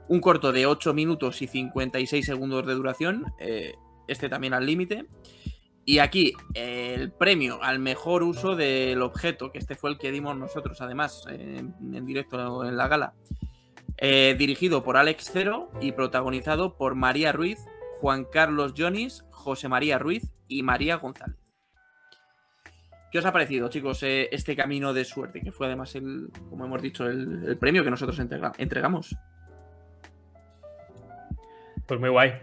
Un corto de 8 minutos y 56 segundos de duración, eh, este también al límite. Y aquí el premio al mejor uso del objeto, que este fue el que dimos nosotros además en, directo en la gala, eh, dirigido por Alex Cero y protagonizado por María Ruiz, Juan Carlos Jonis, José María Ruiz y María González. ¿Qué os ha parecido, chicos, eh, este camino de suerte? Que fue además el, como hemos dicho, el, premio que nosotros entregamos. Pues muy guay,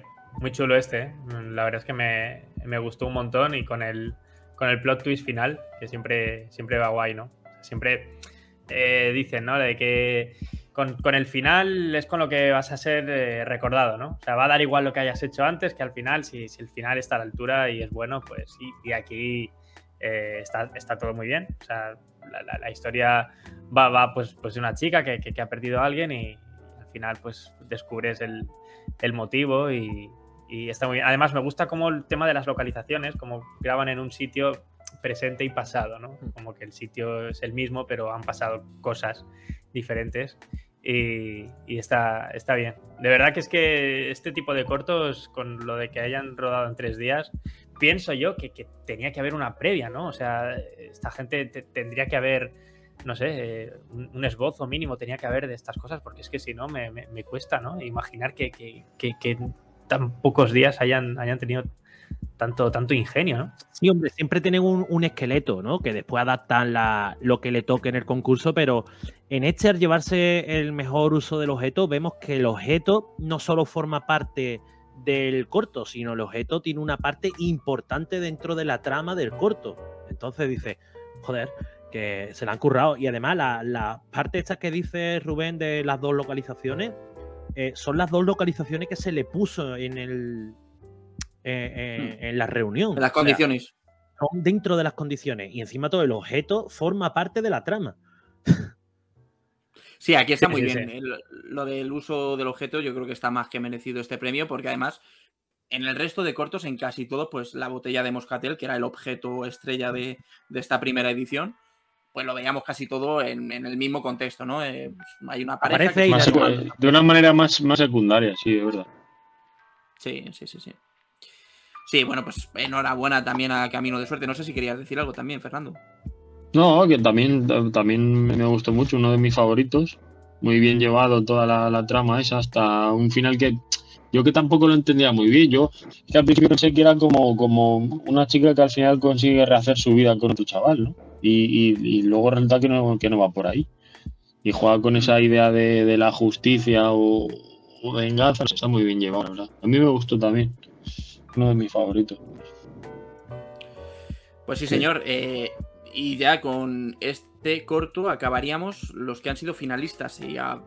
muy chulo este. ¿eh? La verdad es que me, gustó un montón y con el, con el plot twist final, que siempre, siempre va guay, ¿no? Siempre eh, dicen, ¿no? De que con, el final es con lo que vas a ser eh, recordado, ¿no? O sea, va a dar igual lo que hayas hecho antes que al final, si, el final está a la altura y es bueno, pues sí. Y aquí está, está, todo muy bien. O sea, la, historia va, va pues, pues de una chica que, que ha perdido a alguien y al final pues descubres el, el motivo y, está muy bien. Además, me gusta como el tema de las localizaciones, como graban en un sitio presente y pasado, ¿no? Mm. Como que el sitio es el mismo, pero han pasado cosas diferentes y, está, está bien. De verdad que es que este tipo de cortos, con lo de que hayan rodado en tres días, pienso yo que, tenía que haber una previa, ¿no? O sea, esta gente tendría que haber no sé, un, esbozo mínimo tenía que haber de estas cosas, porque es que si no me, cuesta, ¿no? Imaginar que, que, tan pocos días hayan, hayan tenido tanto, tanto ingenio, ¿no? Sí, hombre, siempre tienen un, esqueleto, ¿no? Que después adaptan la, lo que le toque en el concurso, pero en este al llevarse el mejor uso del objeto, vemos que el objeto no solo forma parte del corto, sino el objeto tiene una parte importante dentro de la trama del corto. Entonces dice, joder, que se la han currado. Y además, la, la parte esta que dice Rubén de las dos localizaciones, eh, son las dos localizaciones que se le puso en el eh, en la reunión. En las condiciones. son dentro de las condiciones. Y encima todo el objeto forma parte de la trama. Sí, aquí está Sí, muy sí, bien. sí. El- lo del uso del objeto, yo creo que está más que merecido este premio, porque además, en el resto de cortos, en casi todo, pues la botella de Moscatel, que era el objeto estrella de, de esta primera edición, pues lo veíamos casi todo en, en el mismo contexto, ¿no? Eh, pues, hay una pareja. Aparece que se de una manera más, más secundaria, sí, es verdad. Sí, sí, sí, sí. Sí, bueno, pues enhorabuena también a Camino de Suerte. No sé si querías decir algo también, Fernando. No, que también, también me gustó mucho, uno de mis favoritos. Muy bien llevado toda la, la trama esa hasta un final que yo que tampoco lo entendía muy bien. Yo que al principio pensé que era como, como una chica que al final consigue rehacer su vida con otro chaval, ¿no? Y, y- y luego resulta que no, que no va por ahí. Y juega con esa idea de, de la justicia o, o venganza, está muy bien llevado, la verdad. A mí me gustó también. Uno de mis favoritos. Pues sí, Sí. señor. eh, y ya con este corto acabaríamos los que han sido finalistas. Y ya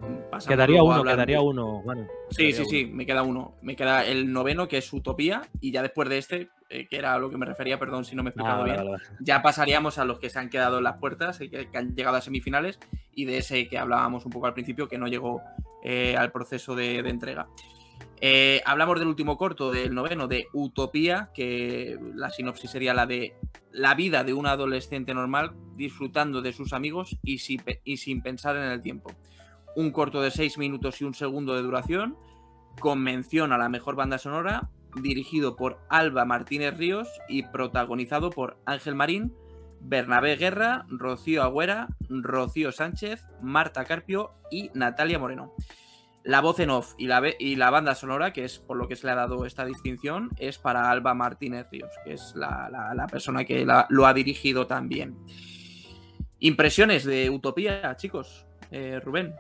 Quedaría uno, hablar quedaría uno. Bueno, Sí, quedaría sí, sí, me queda uno. Me queda el noveno, que es Utopía. Y ya después de este, eh, que era a lo que me refería, perdón si no me he Ah, explicado vale, bien, vale, vale. ya pasaríamos a los que se han quedado en las puertas y que, que han llegado a semifinales. Y de ese que hablábamos un poco al principio, que no llegó eh, al proceso de, de entrega. Eh, hablamos del último corto, del noveno, de Utopía, que la sinopsis sería la de la vida de un adolescente normal disfrutando de sus amigos y, si- y sin pensar en el tiempo. Un corto de 6 minutos y un segundo de duración, con mención a la mejor banda sonora, dirigido por Alba Martínez Ríos y protagonizado por Ángel Marín, Bernabé Guerra, Rocío Agüera, Rocío Sánchez, Marta Carpio y Natalia Moreno. La voz en off y la, banda sonora, que es por lo que se le ha dado esta distinción, es para Alba Martínez Ríos, que es la, persona que lo ha dirigido también. Impresiones de Utopía, chicos. Eh, Rubén.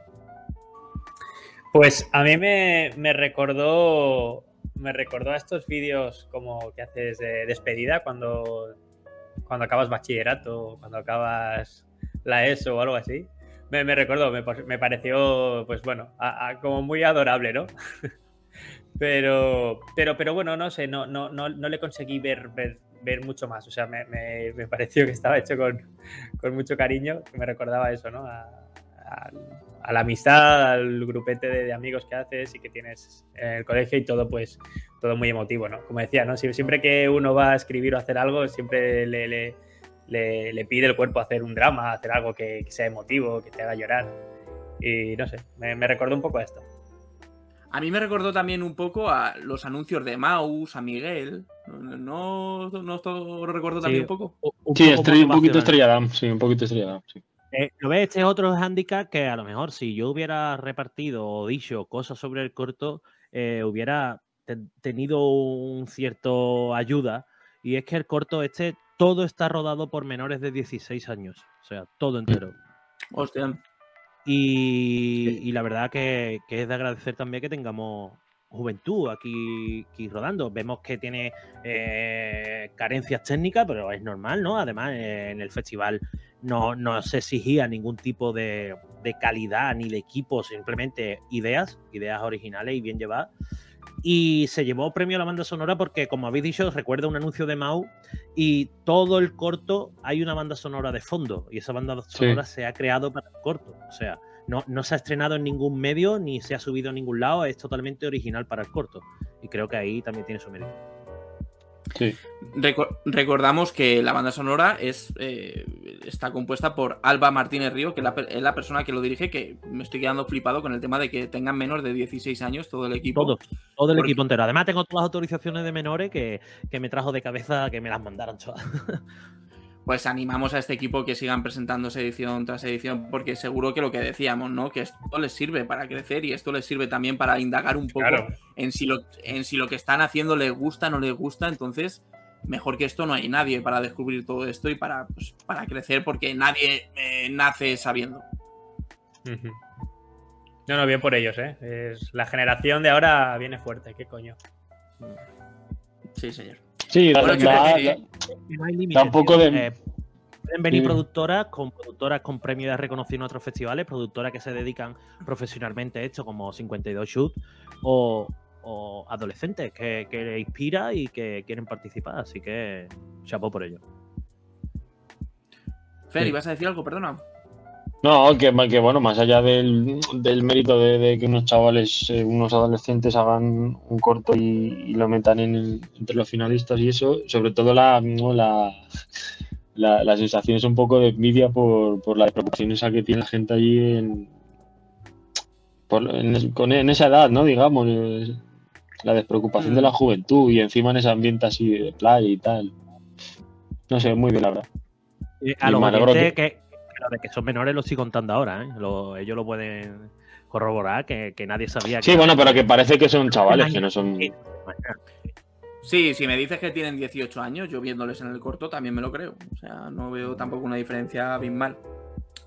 Pues a mí me recordó me recordó a estos vídeos como que haces de despedida cuando, cuando acabas bachillerato, cuando acabas la ESO o algo así. Me, me recordó, me, me pareció, pues bueno, como muy adorable, ¿no? pero, pero, pero bueno, no sé, no, no, no, no le conseguí ver, ver, mucho más. O sea, me, me- pareció que estaba hecho con, con mucho cariño, que me recordaba eso, ¿no? A- la amistad, al grupete de, de amigos que haces y que tienes en el colegio y todo, pues, todo muy emotivo, ¿no? Como decía, ¿no? Sie- Siempre que uno va a escribir o hacer algo, siempre le, le, le- le pide el cuerpo hacer un drama, hacer algo que, que sea emotivo, que te haga llorar. Y no sé, me, me recordó un poco a esto. A mí me recordó también un poco a los anuncios de Maus, a Miguel. ¿No, no, no recuerdo también un poco? Un Sí, poco estrella, un poquito motivacional. estrella Damm, sí, un poquito estrella Damm, sí. Eh, ¿Lo ves? Este es otro hándicap que a lo mejor si yo hubiera repartido o dicho cosas sobre el corto, eh, hubiera te- tenido un cierto ayuda. Y es que el corto este, todo está rodado por menores de 16 años. O sea, todo entero. Hostia. Y, y la verdad que, que es de agradecer también que tengamos juventud aquí, aquí rodando. Vemos que tiene eh, carencias técnicas, pero es normal, ¿no? Además, eh, en el festival no, no se exigía ningún tipo de, de calidad ni de equipo, simplemente ideas, ideas originales y bien llevadas. Y se llevó premio a la banda sonora porque, como habéis dicho, recuerda un anuncio de Mau y todo el corto hay una banda sonora de fondo y esa banda sonora se ha creado para el corto. O sea, no, no se ha estrenado en ningún medio ni se ha subido a ningún lado, es totalmente original para el corto. Y creo que ahí también tiene su mérito. Sí. Reco- recordamos que la banda sonora es eh, está compuesta por Alba Martínez Río, que es la, per- es la persona que lo dirige, que me estoy quedando flipado con el tema de que tengan menos de 16 años todo el equipo. Todo, todo el Porque- equipo entero. Además, tengo todas las autorizaciones de menores que, que me trajo de cabeza que me las mandaran todas. Pues animamos a este equipo que sigan presentándose edición tras edición, porque seguro que lo que decíamos, ¿no? Que esto les sirve para crecer y esto les sirve también para indagar un poco Claro. en, si lo, en si lo que están haciendo les gusta o no les gusta. Entonces, mejor que esto no hay nadie para descubrir todo esto y para, pues, para crecer, porque nadie eh, nace sabiendo. No, no, bien por ellos, ¿eh? Es, la generación de ahora viene fuerte, ¿qué coño? Sí, señor. Sí, Bueno, da- No hay límite, Da un poco tío. de- Eh, Pueden venir productoras con productoras con premios de reconocido en otros festivales, productoras que se dedican profesionalmente a esto, como 52 Shoot, o, adolescentes que, que inspira y que quieren participar. Así que chapo por ello. Fer, ¿ibas a decir algo? Perdona. No, que, que bueno, más allá del, mérito de, que unos chavales, eh, unos adolescentes hagan un corto y, lo metan en entre los finalistas y eso, sobre todo la, la, la, sensación es un poco de envidia por, por la preocupación esa que tiene la gente allí en, en, esa edad, ¿no? Digamos, la despreocupación de la mm. juventud y encima en ese ambiente así de playa y tal. No sé, muy bien, la verdad. a lo que, de que son menores lo estoy contando ahora, ¿eh? ellos lo pueden corroborar, que, nadie sabía. Sí, bueno, pero que parece que son chavales, que no son... Sí, si me dices que tienen 18 años, yo viéndoles en el corto también me lo creo. O sea, no veo tampoco una diferencia bien mal.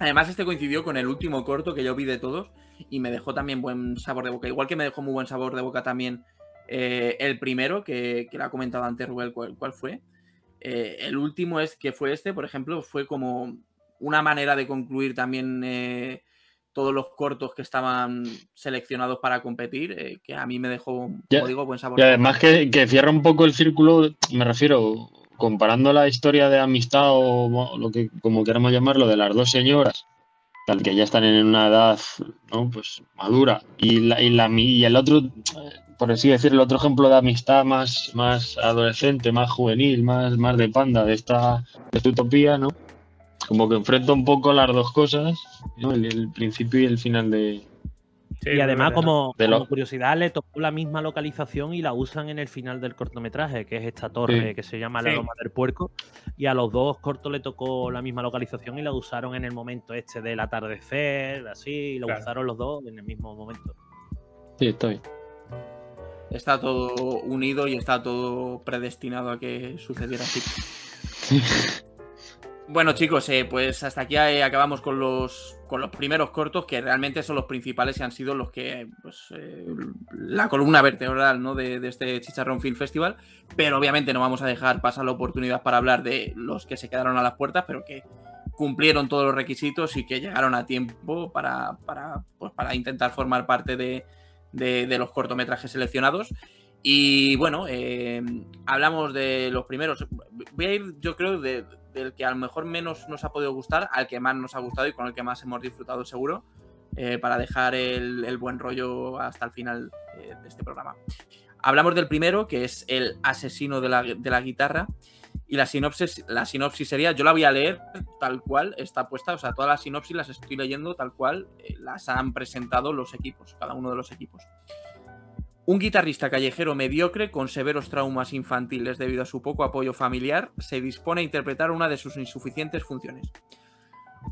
Además, este coincidió con el último corto que yo vi de todos y me dejó también buen sabor de boca. Igual que me dejó muy buen sabor de boca también eh, el primero, que, que lo ha comentado antes Rubel, ¿cuál, fue? Eh, el último es que fue este, por ejemplo, fue como una manera de concluir también eh, todos los cortos que estaban seleccionados para competir, eh, que a mí me dejó, como digo, buen sabor. Y además que, cierra un poco el círculo, me refiero, comparando la historia de amistad o lo que como queramos llamarlo, de las dos señoras, tal que ya están en una edad ¿no? pues madura, y, la, y, la, y el otro, por así decirlo, el otro ejemplo de amistad más, más adolescente, más juvenil, más, más de panda de esta, de esta utopía, ¿no? Como que enfrenta un poco las dos cosas, el, principio y el final de... y además, como, curiosidad, le tocó la misma localización y la usan en el final del cortometraje, que es esta torre que se llama La Loma del Puerco. Y a los dos cortos le tocó la misma localización y la usaron en el momento este del atardecer, así, y lo usaron los dos en el mismo momento. Sí, bien. Está todo unido y está todo predestinado a que sucediera así. Bueno, chicos, eh, pues hasta aquí eh, acabamos con los, con los primeros cortos, que realmente son los principales y han sido los que, pues, eh, la columna vertebral ¿no? de, este Chicharrón Film Festival. Pero obviamente no vamos a dejar pasar la oportunidad para hablar de los que se quedaron a las puertas, pero que cumplieron todos los requisitos y que llegaron a tiempo para, para, pues, para intentar formar parte de, de los cortometrajes seleccionados. Y bueno, hablamos de los primeros. Voy a ir, yo creo, de, del que a lo mejor menos nos ha podido gustar al que más nos ha gustado y con el que más hemos disfrutado seguro, eh, para dejar el, buen rollo hasta el final eh, de este programa. Hablamos del primero, que es el asesino de la, guitarra. Y la sinopsis, la sinopsis sería, yo la voy a leer tal cual está puesta, o sea, todas las sinopsis las estoy leyendo tal cual eh, las han presentado los equipos, cada uno de los equipos. Un guitarrista callejero mediocre con severos traumas infantiles debido a su poco apoyo familiar se dispone a interpretar una de sus insuficientes funciones.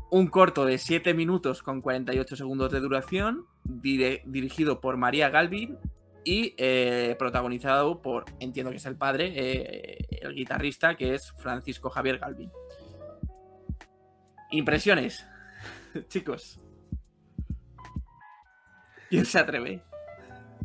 Un corto de 7 minutos con 48 segundos de duración, dirigido por María Galvin y eh, protagonizado por, entiendo que es el padre, eh, el guitarrista, que es Francisco Javier Galvin. Impresiones, chicos. ¿Quién se atreve?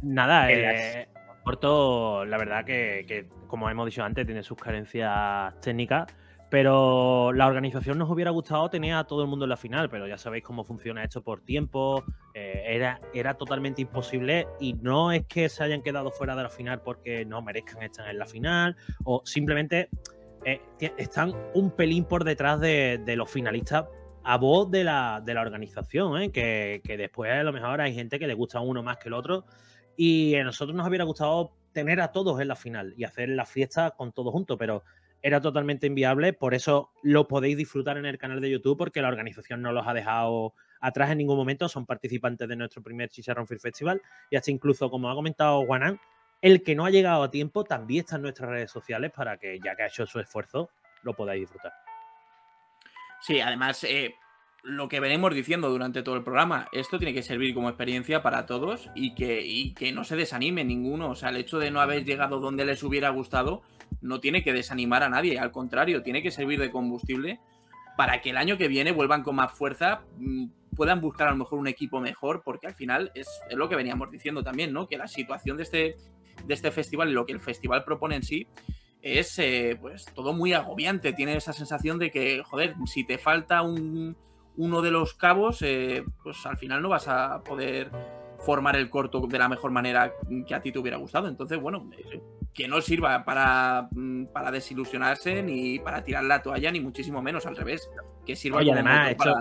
Nada, eh, corto, la verdad que, como hemos dicho antes, tiene sus carencias técnicas, pero la organización nos hubiera gustado tener a todo el mundo en la final, pero ya sabéis cómo funciona esto por tiempo, eh, era, era totalmente imposible y no es que se hayan quedado fuera de la final porque no merezcan estar en la final o simplemente eh, están un pelín por detrás de, los finalistas a voz de la, organización, ¿eh? que, que, después a lo mejor hay gente que le gusta uno más que el otro y a nosotros nos hubiera gustado tener a todos en la final y hacer la fiesta con todos juntos, pero era totalmente inviable. Por eso lo podéis disfrutar en el canal de YouTube, porque la organización no los ha dejado atrás en ningún momento. Son participantes de nuestro primer Chicharrón Film Festival. Y hasta incluso, como ha comentado Juanán, el que no ha llegado a tiempo también está en nuestras redes sociales para que, ya que ha hecho su esfuerzo, lo podáis disfrutar. Sí, además, eh, lo que venimos diciendo durante todo el programa, esto tiene que servir como experiencia para todos y que, que no se desanime ninguno. O sea, el hecho de no haber llegado donde les hubiera gustado no tiene que desanimar a nadie, al contrario, tiene que servir de combustible para que el año que viene vuelvan con más fuerza, mm, puedan buscar a lo mejor un equipo mejor, porque al final es, es lo que veníamos diciendo también, ¿no? Que la situación de este, de este festival y lo que el festival propone en sí es eh, pues todo muy agobiante. Tiene esa sensación de que, joder, si te falta un, uno de los cabos, eh, pues al final no vas a poder formar el corto de la mejor manera que a ti te hubiera gustado. Entonces, bueno, eh, que no sirva para, mm, para desilusionarse ni para tirar la toalla, ni muchísimo menos, al revés. Que sirva Oye, además, para...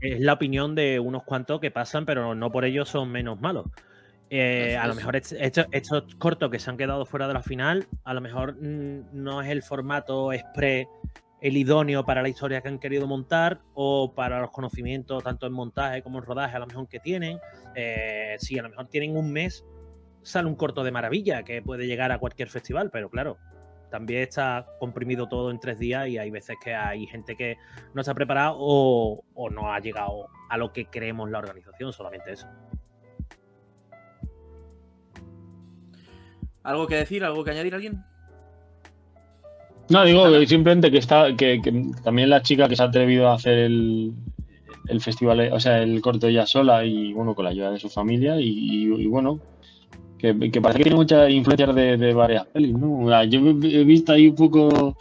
es la opinión de unos cuantos que pasan, pero no por ello son menos malos. Eh, a lo mejor estos, estos, cortos que se han quedado fuera de la final, a lo mejor mm, no es el formato express el idóneo para la historia que han querido montar o para los conocimientos tanto en montaje como en rodaje a lo mejor que tienen. Eh, si a lo mejor tienen un mes, sale un corto de maravilla que puede llegar a cualquier festival, pero claro, también está comprimido todo en tres días y hay veces que hay gente que no se ha preparado o, o no ha llegado a lo que creemos la organización, solamente eso. ¿Algo que decir? ¿Algo que añadir alguien? No, digo que simplemente que está, que, que, también la chica que se ha atrevido a hacer el, el festival, o sea, el corto ella sola y bueno, con la ayuda de su familia y, y, y bueno, que, que, parece que tiene mucha influencia de, de varias pelis, ¿no? Yo he visto ahí un poco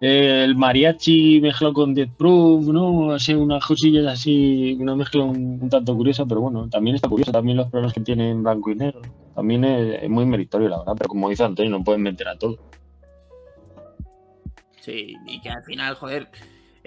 eh, el mariachi mezclado con Death Proof, ¿no? Así unas cosillas así, una mezcla un, un, tanto curiosa, pero bueno, también está curioso, también los problemas que tienen blanco y negro, también es, es muy meritorio, la verdad, pero como dice Antonio, no pueden meter a todo. Y que al final, joder,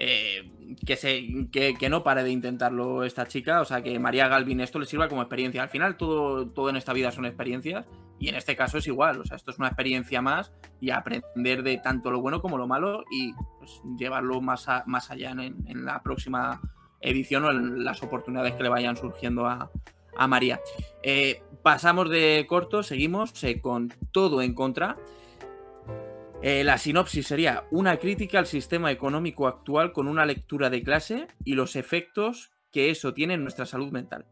eh, que, se, que, no pare de intentarlo esta chica, o sea, que María Galvin esto le sirva como experiencia. Al final todo, todo en esta vida son experiencias y en este caso es igual, o sea, esto es una experiencia más y aprender de tanto lo bueno como lo malo y pues, llevarlo más, más allá en, la próxima edición o en las oportunidades que le vayan surgiendo a, a María. Eh, pasamos de corto, seguimos eh, con todo en contra. Eh, la sinopsis sería una crítica al sistema económico actual con una lectura de clase y los efectos que eso tiene en nuestra salud mental.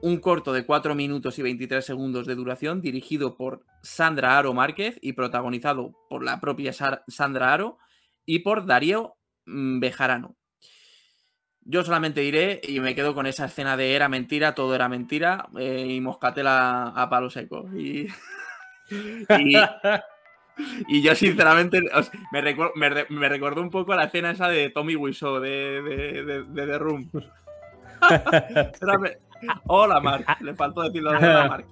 Un corto de 4 minutos y 23 segundos de duración dirigido por Sandra Aro Márquez y protagonizado por la propia Sandra Aro y por Darío mm, Bejarano. Yo solamente diré y me quedo con esa escena de era mentira, todo era mentira eh, y moscatela a palo seco. Y, y, y yo, sinceramente, me, recuerdo, me, me, recordó un poco a la escena esa de Tommy Wiseau de, de, de, de The Room. Hola, Mark. Le faltó decirlo de hola, Mark.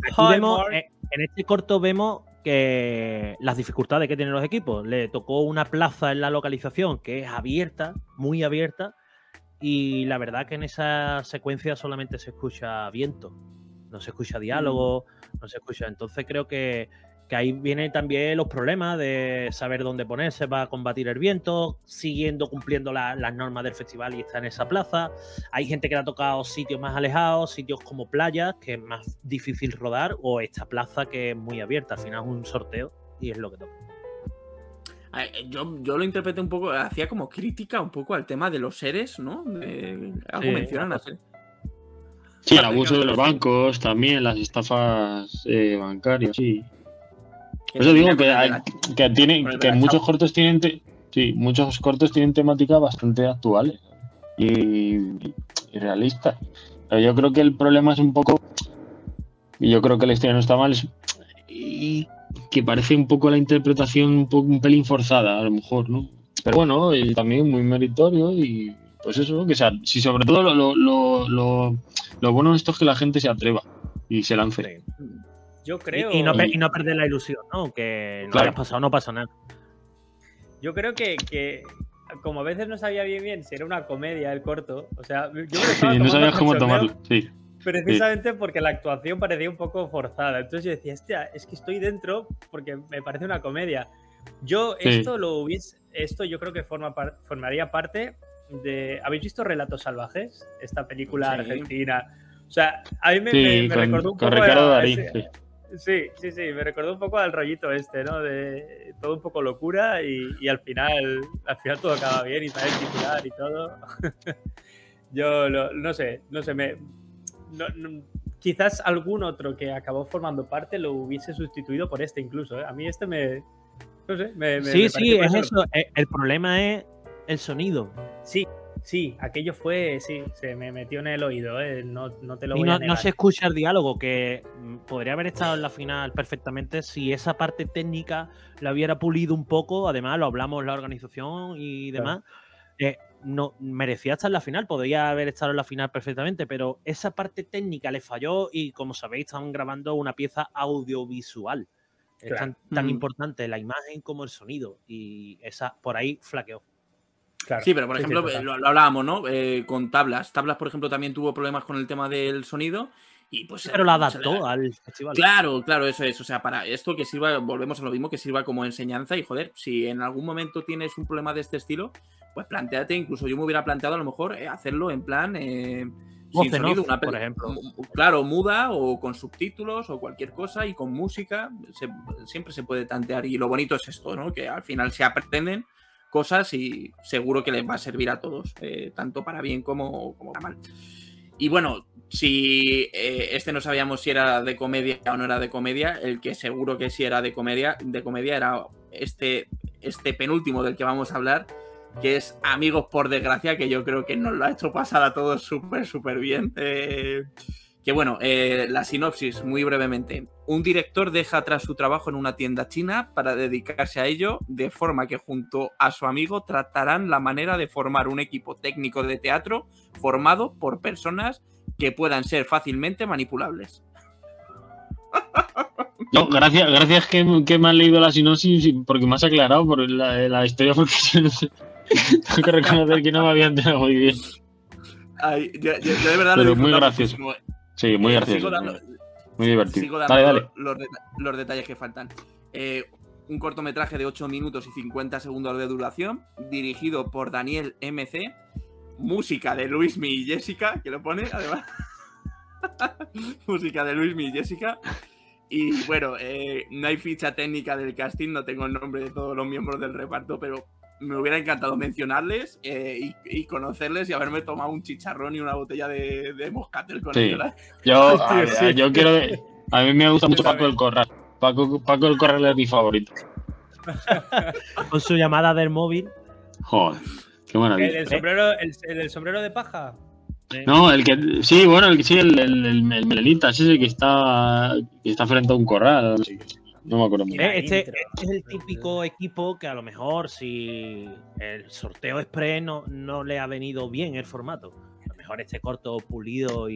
Vemos, eh, en este corto vemos que las dificultades que tienen los equipos. Le tocó una plaza en la localización que es abierta, muy abierta, y la verdad que en esa secuencia solamente se escucha viento, no se escucha diálogo, no se escucha. Entonces creo que que ahí vienen también los problemas de saber dónde ponerse para combatir el viento, siguiendo cumpliendo la, las normas del festival y está en esa plaza. Hay gente que le ha tocado sitios más alejados, sitios como playas, que es más difícil rodar, o esta plaza que es muy abierta. Al final es un sorteo y es lo que toca. Yo, yo lo interpreté un poco, hacía como crítica un poco al tema de los seres, ¿no? De, algo sí, mencionan así. Sí, el abuso de los bancos, también las estafas eh, bancarias, sí. Eso digo que, hay, que, tiene, que muchos cortos tienen sí, muchos cortos tienen temáticas bastante actuales y, y, realistas. Pero yo creo que el problema es un poco, y yo creo que la historia no está mal, es y que parece un poco la interpretación un, poco, un pelín forzada, a lo mejor, ¿no? Pero bueno, y también muy meritorio y pues eso, que sea, si sobre todo lo, lo, lo, lo, bueno de esto es que la gente se atreva y se lance. Yo creo. Y, y, no, y, no, perder la ilusión, ¿no? Que no claro. haya pasado, no pasa nada. Yo creo que, que, como a veces no sabía bien bien si era una comedia el corto, o sea, yo sí, no sabías cómo tomarlo, sí. Precisamente sí. porque la actuación parecía un poco forzada. Entonces yo decía, hostia, es que estoy dentro porque me parece una comedia. Yo esto lo hubiese, esto yo creo que forma par, formaría parte de. ¿Habéis visto Relatos Salvajes? Esta película sí. argentina. O sea, a mí me, me, me con, recordó un con poco. Ricardo Darín, ese, Sí, sí, sí, me recordó un poco al rollito este, ¿no? De todo un poco locura y, y al final al final todo acaba bien y sale titular y todo. Yo lo, no sé, no sé, me, no, no, quizás algún otro que acabó formando parte lo hubiese sustituido por este incluso. ¿eh? A mí este me, no sé, me, sí, me sí, es eso. El problema es el sonido. Sí, Sí, aquello fue, sí, se me metió en el oído, ¿eh? no, no te lo Y voy no, a no se escucha el diálogo, que mm, podría haber estado en la final perfectamente si esa parte técnica la hubiera pulido un poco. Además, lo hablamos la organización y Claro. demás. eh, no merecía estar en la final, podría haber estado en la final perfectamente, pero esa parte técnica le falló y como sabéis, estaban grabando una pieza audiovisual. Es tan Mm. importante la imagen como el sonido y esa por ahí flaqueó. Claro. Sí, pero por Sí, sí, ejemplo, lo, lo hablábamos, ¿no? Eh, con Tablas. Tablas, por ejemplo, también tuvo problemas con el tema del sonido y pues... Pero la adaptó al festival. Claro, claro, eso es. O sea, para esto que sirva, volvemos a lo mismo, que sirva como enseñanza y joder, si en algún momento tienes un problema de este estilo, pues planteate, incluso yo me hubiera planteado a lo mejor eh, hacerlo en plan eh, sin en sonido, off, una por ejemplo. Claro, muda o con subtítulos o cualquier cosa y con música, se- siempre se puede tantear. Y lo bonito es esto, ¿no? Que al final se aprenden cosas y seguro que les va a servir a todos, eh, tanto para bien como, como para mal. Y bueno, si eh, este no sabíamos si era de comedia o no era de comedia, el que seguro que sí era de comedia, de comedia era este, este penúltimo del que vamos a hablar, que es Amigos por desgracia, que yo creo que nos lo ha hecho pasar a todos súper, súper bien. Eh, que bueno, eh, la sinopsis, muy brevemente. Un director deja atrás su trabajo en una tienda china para dedicarse a ello, de forma que junto a su amigo tratarán la manera de formar un equipo técnico de teatro formado por personas que puedan ser fácilmente manipulables. No, gracias, gracias que, que me has leído la sinopsis porque me has aclarado por la, la historia porque. Tengo que reconocer que no me había enterado muy bien. Ay, yo, yo- yo de verdad Pero muy gracioso. muchísimo. Sí, muy Eh, gracioso. dando- Muy divertido. Sigo dando Dale, dale. Los detalles que faltan. Eh, un cortometraje de 8 minutos y 50 segundos de duración, dirigido por Daniel MC. Música de Luismi y Jessica, que lo pone además. Música de Luismi y Jessica. Y bueno, eh, no hay ficha técnica del casting, no tengo el nombre de todos los miembros del reparto, pero me hubiera encantado mencionarles eh, y, y conocerles y haberme tomado un chicharrón y una botella de, de moscatel con Sí. ellos. ¿eh? Yo, a, Sí, sí. yo quiero. A mí me gusta mucho Paco el Corral. Paco, Paco el Corral es mi favorito. Con su llamada del móvil. Joder, qué ¿El, maravilla. el sombrero, el, el del sombrero de paja? No, el que. Sí, bueno, el que sí, el, el, el, el melenita, ese que está, que está frente a un corral. Qué. No me acuerdo muy bien. Eh, Este, este es el típico equipo que a lo mejor si el sorteo express no, no le ha venido bien el formato. A lo mejor este corto pulido y,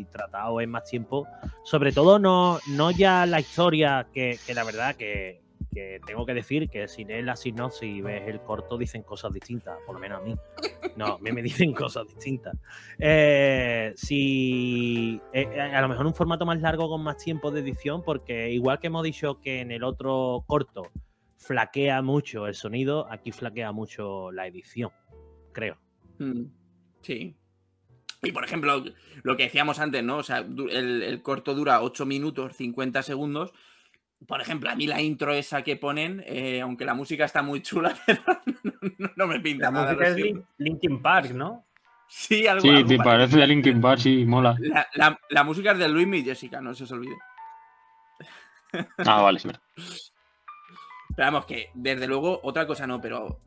y tratado en más tiempo. Sobre todo no, no ya la historia, que, que la verdad que, que tengo que decir que si lees la sinopsis y ves el corto dicen cosas distintas, por lo menos a mí. No, a mí me dicen cosas distintas. Eh, si eh, eh, a lo mejor un formato más largo con más tiempo de edición, porque igual que hemos dicho que en el otro corto flaquea mucho el sonido, aquí flaquea mucho la edición, creo. Mm, Sí. Y por ejemplo, lo que decíamos antes, ¿no? O sea, el, el corto dura 8 minutos 50 segundos. Por ejemplo, a mí la intro esa que ponen, eh, aunque la música está muy chula, pero no, no me pinta La nada. música es Linkin Park, ¿no? Sí, algo, Sí, algo te parece de Linkin Park, sí, mola. La, la- la música es de Luis y Jessica, no se os olvide. Ah, vale, sí. Pero vamos, que desde luego, otra cosa no, pero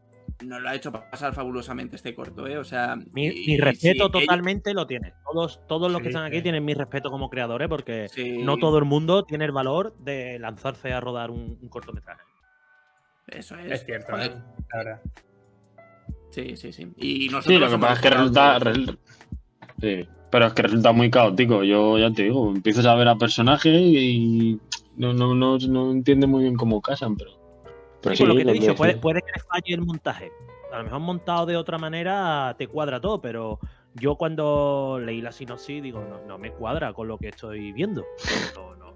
nos lo ha hecho pasar fabulosamente este corto, ¿eh? O sea. Mi, y- mi y respeto ellos- totalmente lo tiene. Todos, todos los que están aquí sí. tienen mi respeto como creadores, porque sí, no todo el mundo tiene el valor de lanzarse a rodar un, un cortometraje. Eso es. Es cierto, Joder, ¿no? la verdad. Sí, sí, sí. Y nosotros Sí, lo que pasa es que resulta. re- Sí, pero es que resulta muy caótico. Yo ya te digo, empiezas a ver a personajes y no, no, no, no entiendes muy bien cómo casan, pero. Pero Sí, por lo que te he dicho, puede, puede que le falle el montaje. A lo mejor montado de otra manera te cuadra todo, pero yo cuando leí la sinopsis digo, no, no me cuadra con lo que estoy viendo. No, no,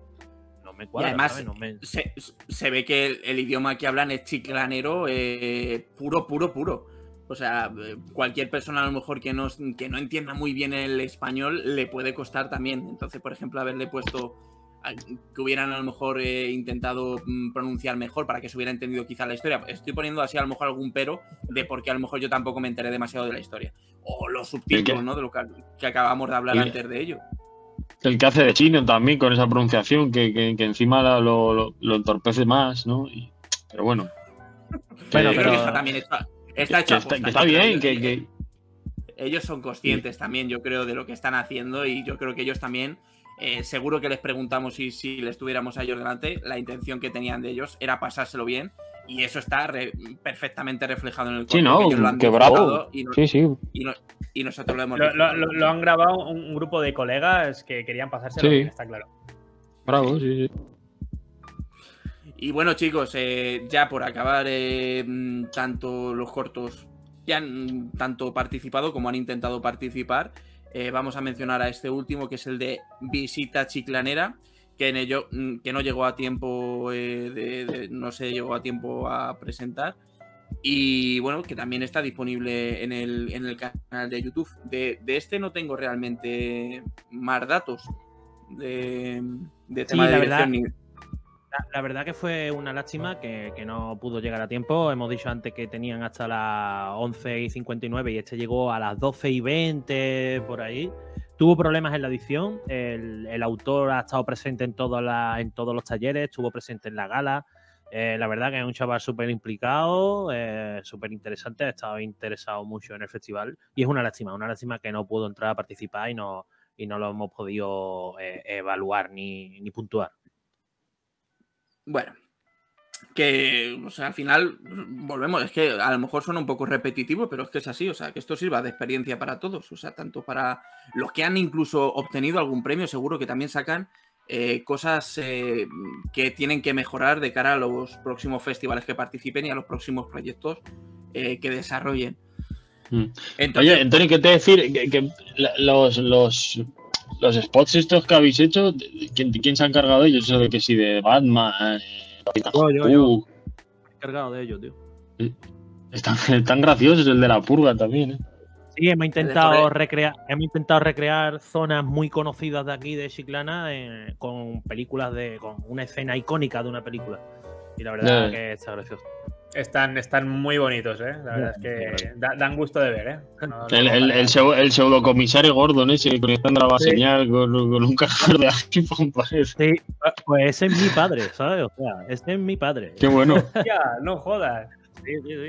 no me cuadra. además. No me- se, se ve que el, el idioma que hablan es chiclanero eh, puro, puro, puro. O sea, cualquier persona a lo mejor que no, que no entienda muy bien el español le puede costar también. Entonces, por ejemplo, haberle puesto que hubieran a lo mejor eh, intentado mm, pronunciar mejor para que se hubiera entendido quizá la historia. Estoy poniendo así a lo mejor algún pero de por qué a lo mejor yo tampoco me enteré demasiado de la historia. O los subtítulos? ¿no? De lo que, que acabamos de hablar ¿El- antes de ello. El que hace de chino también con esa pronunciación que, que, que encima lo, lo, lo entorpece más, ¿no? Y- pero bueno. Bueno, Yo creo pero- que está también está, está hecho está, está bien, que- ellos son conscientes también, yo creo, de lo que están haciendo y yo creo que ellos también, eh, seguro que les preguntamos si, si les tuviéramos a ellos delante, la intención que tenían de ellos era pasárselo bien y eso está perfectamente reflejado en el Sí, no, que bravo. Y, sí, sí. Y, nosotros lo hemos lo, lo, han grabado un, grupo de colegas que querían pasárselo bien, está claro. Bravo, sí, sí. Y bueno, chicos, eh, ya por acabar, eh, tanto los cortos ya han tanto participado como han intentado participar. Eh, vamos a mencionar a este último, que es el de Visita Chiclanera, que, en ello, mm, que no llegó a tiempo, no se llegó a tiempo a presentar. Y bueno, que también está disponible en el, en el canal de YouTube. De, este no tengo realmente más datos de, tema de dirección. La, verdad que fue una lástima que, no pudo llegar a tiempo. Hemos dicho antes que tenían hasta las 11 y 59 y este llegó a las 12 y 20 por ahí. Tuvo problemas en la edición. El, autor ha estado presente en, en todos los talleres, estuvo presente en la gala. Eh, la verdad que es un chaval súper implicado, eh, súper interesante, ha estado interesado mucho en el festival y es una lástima, una lástima que no pudo entrar a participar y no, y no lo hemos podido eh, evaluar ni, ni puntuar. Bueno, que o sea, al final volvemos, es que a lo mejor suena un poco repetitivo, pero es que es así, o sea, que esto sirva de experiencia para todos, o sea, tanto para los que han incluso obtenido algún premio, seguro que también sacan eh, cosas eh, que tienen que mejorar de cara a los próximos festivales que participen y a los próximos proyectos eh, que desarrollen. Mm. Oye, Antonio, ¿qué te decir? Que, los, los, los spots estos que habéis hecho, ¿quién, quién se ha encargado de ellos? Eso de que sí, de Batman. yo, yo, yo. Uh. he encargado de ellos, tío. Están, tan graciosos el de la purga también, ¿eh? Sí, hemos intentado recrear, hemos intentado recrear zonas muy conocidas de aquí de Chiclana eh, con películas de, con una escena icónica de una película. Y la verdad es que está gracioso. Están, están muy bonitos, ¿eh? La verdad es que dan gusto de ver, ¿eh? el, el, el, pseudo, comisario Gordon ese conectando la señal con, un cargador de iPhone, parece. Sí, pues ese es mi padre, ¿sabes? O sea, ese es mi padre. Qué bueno. ya, no jodas.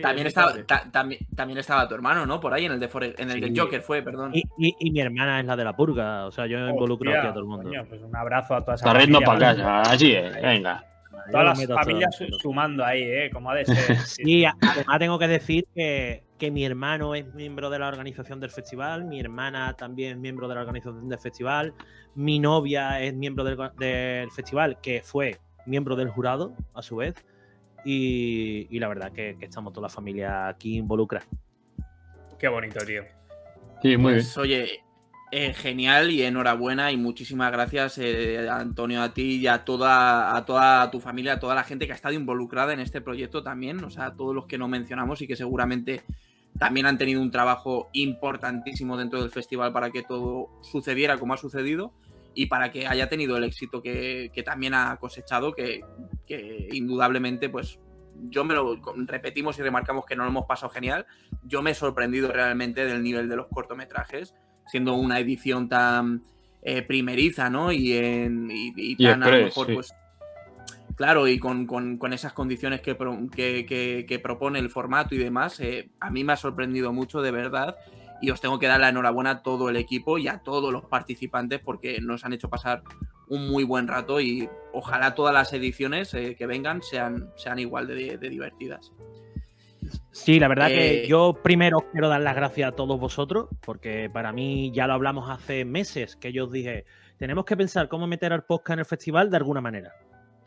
también, estaba, también, estaba tu hermano, ¿no? Por ahí en el de, en el de Joker fue, perdón. Y, y, mi hermana es la de la purga. O sea, yo involucro aquí a todo el mundo. pues un abrazo a todas esa Está riendo para casa, así es, venga. Todas las familias sumando ahí, ¿eh? Como ha de ser. Sí, además tengo que decir que, que, mi hermano es miembro de la organización del festival, mi hermana también es miembro de la organización del festival, mi novia es miembro del, del festival, que fue miembro del jurado, a su vez, y, y la verdad que, que, estamos toda la familia aquí involucrada. Qué bonito, tío. Sí, muy pues, bien. Oye, eh, genial y enhorabuena y muchísimas gracias eh, Antonio a ti y a toda, a toda tu familia, a toda la gente que ha estado involucrada en este proyecto también, o sea, a todos los que no mencionamos y que seguramente también han tenido un trabajo importantísimo dentro del festival para que todo sucediera como ha sucedido y para que haya tenido el éxito que, también ha cosechado, que, que indudablemente pues yo me lo repetimos y remarcamos que no lo hemos pasado genial. Yo me he sorprendido realmente del nivel de los cortometrajes siendo una edición tan eh, primeriza, ¿no? Y, en, y, tan a lo mejor, pues. Claro, y con, esas condiciones que, que, propone el formato y demás, eh, a mí me ha sorprendido mucho, de verdad. Y os tengo que dar la enhorabuena a todo el equipo y a todos los participantes porque nos han hecho pasar un muy buen rato y ojalá todas las ediciones eh, que vengan sean, sean igual de divertidas. Sí, la verdad que eh, yo primero quiero dar las gracias a todos vosotros, porque para mí ya lo hablamos hace meses, que yo os dije, tenemos que pensar cómo meter al podcast en el festival de alguna manera.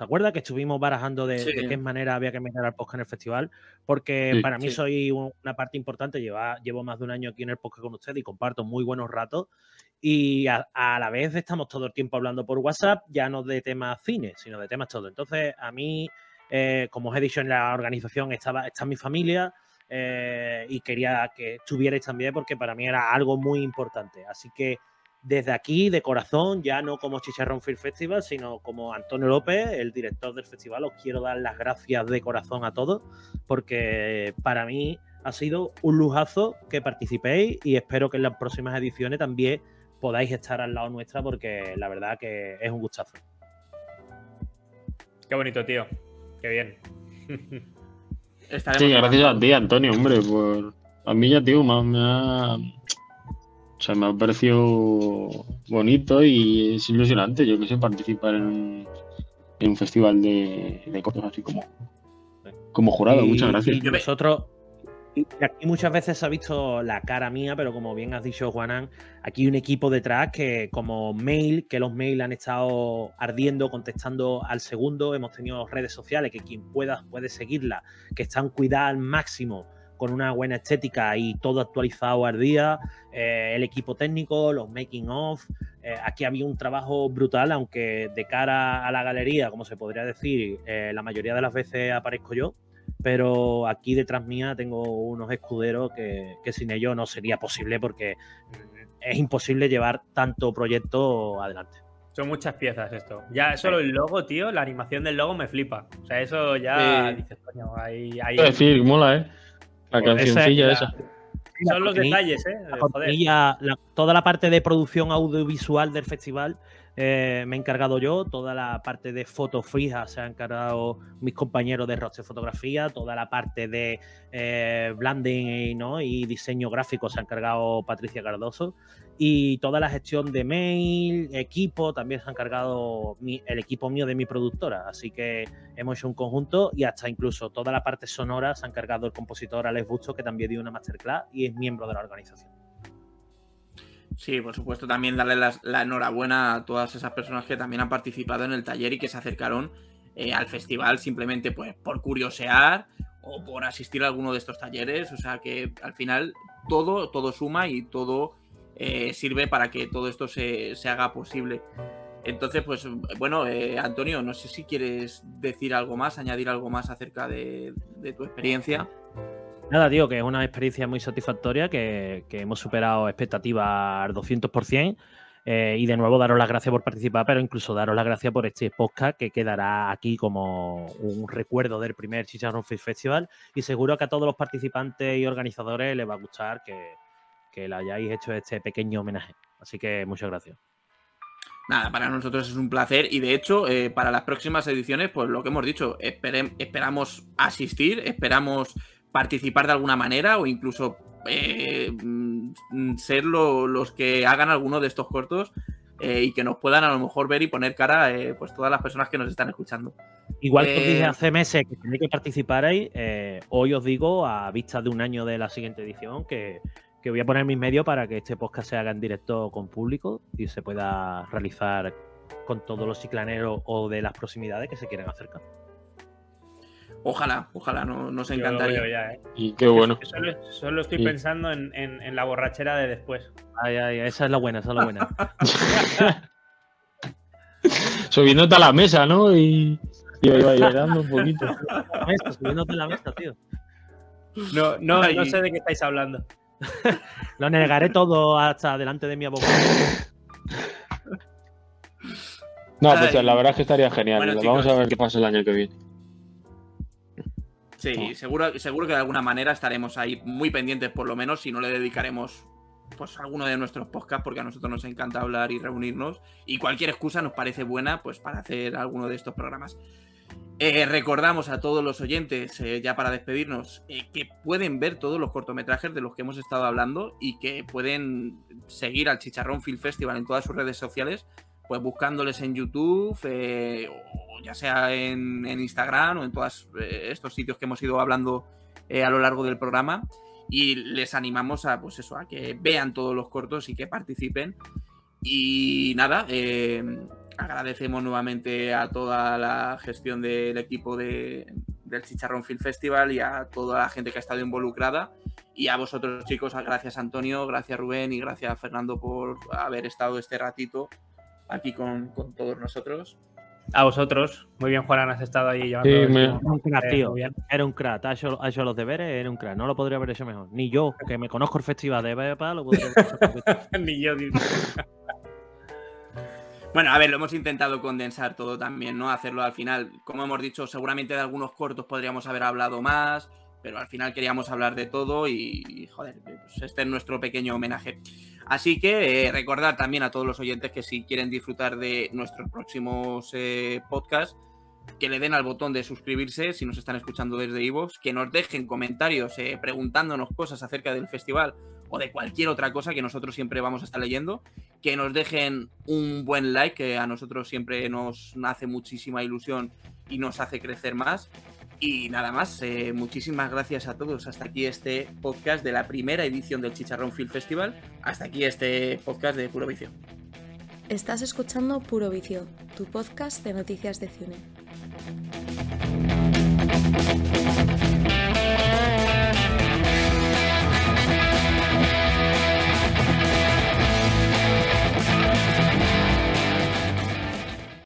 ¿Te acuerdas que estuvimos barajando de, qué manera había que meter al podcast en el festival? Porque para mí soy una parte importante, llevo más de un año aquí en el podcast con ustedes y comparto muy buenos ratos. Y a, a, la vez estamos todo el tiempo hablando por WhatsApp, ya no de temas cine, sino de temas todo. Entonces, a mí eh, como os he dicho en la organización, estaba, está mi familia eh, y quería que estuvierais también porque para mí era algo muy importante. Así que desde aquí, de corazón, ya no como Chicharrón Film Festival, sino como Antonio López, el director del festival, os quiero dar las gracias de corazón a todos porque para mí ha sido un lujazo que participéis y espero que en las próximas ediciones también podáis estar al lado nuestra porque la verdad que es un gustazo. Qué bonito, tío. Qué bien. sí, gracias a ti, Antonio, hombre, por... A mí ya, tío, me ha, O sea, me ha parecido bonito y es ilusionante, yo que sé, participar en, un festival de, de cortos así como, como jurado. Muchas gracias. Y nosotros, aquí muchas veces se ha visto la cara mía, pero como bien has dicho, Juanán, aquí hay un equipo detrás que, como mail, que los mails han estado ardiendo, contestando al segundo. Hemos tenido redes sociales que quien pueda puede seguirla, que están cuidadas al máximo con una buena estética y todo actualizado al día, eh, el equipo técnico, los making of. Eh, aquí había un trabajo brutal, aunque de cara a la galería, como se podría decir, eh, la mayoría de las veces aparezco yo, pero aquí detrás mía tengo unos escuderos que, sin ellos no sería posible porque es imposible llevar tanto proyecto adelante. Son muchas piezas esto. Ya solo el logo, tío, la animación del logo me flipa. O sea, eso ya dices, coño, hay, hay... decir, mola, ¿eh? La cancioncilla esa. Son los detalles, ¿eh? toda la parte de producción audiovisual del festival eh, me he encargado yo, toda la parte de fotos fijas se ha encargado mis compañeros de rostro de fotografía, toda la parte de eh, blending y diseño gráfico se ha encargado Patricia Cardoso. Y toda la gestión de mail, equipo, también se ha encargado el equipo mío de mi productora, así que hemos hecho un conjunto y hasta incluso toda la parte sonora se ha encargado el compositor Alex Busto, que también dio una masterclass y es miembro de la organización. Sí, por supuesto, también darle la, enhorabuena a todas esas personas que también han participado en el taller y que se acercaron eh, al festival simplemente pues, por curiosear o por asistir a alguno de estos talleres. O sea que al final todo, todo suma y todo eh, sirve para que todo esto se, haga posible. Entonces, pues bueno, eh, Antonio, no sé si quieres decir algo más, añadir algo más acerca de tu experiencia. Nada, tío, que es una experiencia muy satisfactoria, que, hemos superado expectativas al 200%. Eh, y de nuevo, daros las gracias por participar, pero incluso daros las gracias por este podcast que quedará aquí como un recuerdo del primer Chicharrón Fish Festival. Y seguro que a todos los participantes y organizadores les va a gustar que, que le hayáis hecho este pequeño homenaje. Así que muchas gracias. Nada, para nosotros es un placer y de hecho, eh, para las próximas ediciones, pues lo que hemos dicho, esperamos asistir, esperamos participar de alguna manera o incluso eh, mm, ser los que hagan alguno de estos cortos eh, y que nos puedan a lo mejor ver y poner cara eh, pues todas las personas que nos están escuchando. Igual que os dije hace meses que tenéis que participar ahí, hoy os digo, a vista de un año de la siguiente edición, que, que voy a poner mis medios para que este podcast se haga en directo con público y se pueda realizar con todos los ciclaneros o de las proximidades que se quieran acercar. Ojalá, ojalá, no, nos encantaría. ¿eh? Y qué bueno. Solo, estoy pensando en, la borrachera de después. Ay, ay, esa es la buena, esa es la buena. Subiéndote a la mesa, ¿no? Y, y bailando un poquito. subiéndote a la mesa, tío. No, no, no sé de qué estáis hablando. Lo negaré todo hasta delante de mi abogado. No, pues la verdad es que estaría genial. Vamos a ver qué pasa el año que viene. Sí, seguro, seguro que de alguna manera estaremos ahí muy pendientes, por lo menos, si no le dedicaremos pues alguno de nuestros podcasts, porque a nosotros nos encanta hablar y reunirnos. Y cualquier excusa nos parece buena, pues para hacer alguno de estos programas. Eh, recordamos a todos los oyentes, eh, ya para despedirnos, eh, que pueden ver todos los cortometrajes de los que hemos estado hablando y que pueden seguir al Chicharrón Film Festival en todas sus redes sociales, pues buscándoles en YouTube ya sea en, Instagram o en todos eh, estos sitios que hemos ido hablando eh, a lo largo del programa. Y les animamos a, pues eso, a que vean todos los cortos y que participen. Y nada, eh, agradecemos nuevamente a toda la gestión del equipo de, del Chicharrón Film Festival y a toda la gente que ha estado involucrada. Y a vosotros, chicos, gracias Antonio, gracias Rubén y gracias Fernando por haber estado este ratito aquí con, con todos nosotros. A vosotros. Muy bien, Juan, has estado ahí llevando. Sí, me... un crack, tío. Era un crack. Ha hecho, los deberes, era un crack. No lo podría haber hecho mejor. Ni yo, que me conozco el festival de Bepa, lo podría haber hecho Ni yo, Bueno, a ver, lo hemos intentado condensar todo también, ¿no? Hacerlo al final. Como hemos dicho, seguramente de algunos cortos podríamos haber hablado más, pero al final queríamos hablar de todo y, joder, pues este es nuestro pequeño homenaje. Así que eh, recordar también a todos los oyentes que si quieren disfrutar de nuestros próximos eh, podcasts, que le den al botón de suscribirse si nos están escuchando desde Ivox, que nos dejen comentarios eh, preguntándonos cosas acerca del festival o de cualquier otra cosa que nosotros siempre vamos a estar leyendo, que nos dejen un buen like, que a nosotros siempre nos hace muchísima ilusión y nos hace crecer más. Y nada más, eh, muchísimas gracias a todos. Hasta aquí este podcast de la primera edición del Chicharrón Film Festival. Hasta aquí este podcast de Puro Vicio. Estás escuchando Puro Vicio, tu podcast de noticias de cine.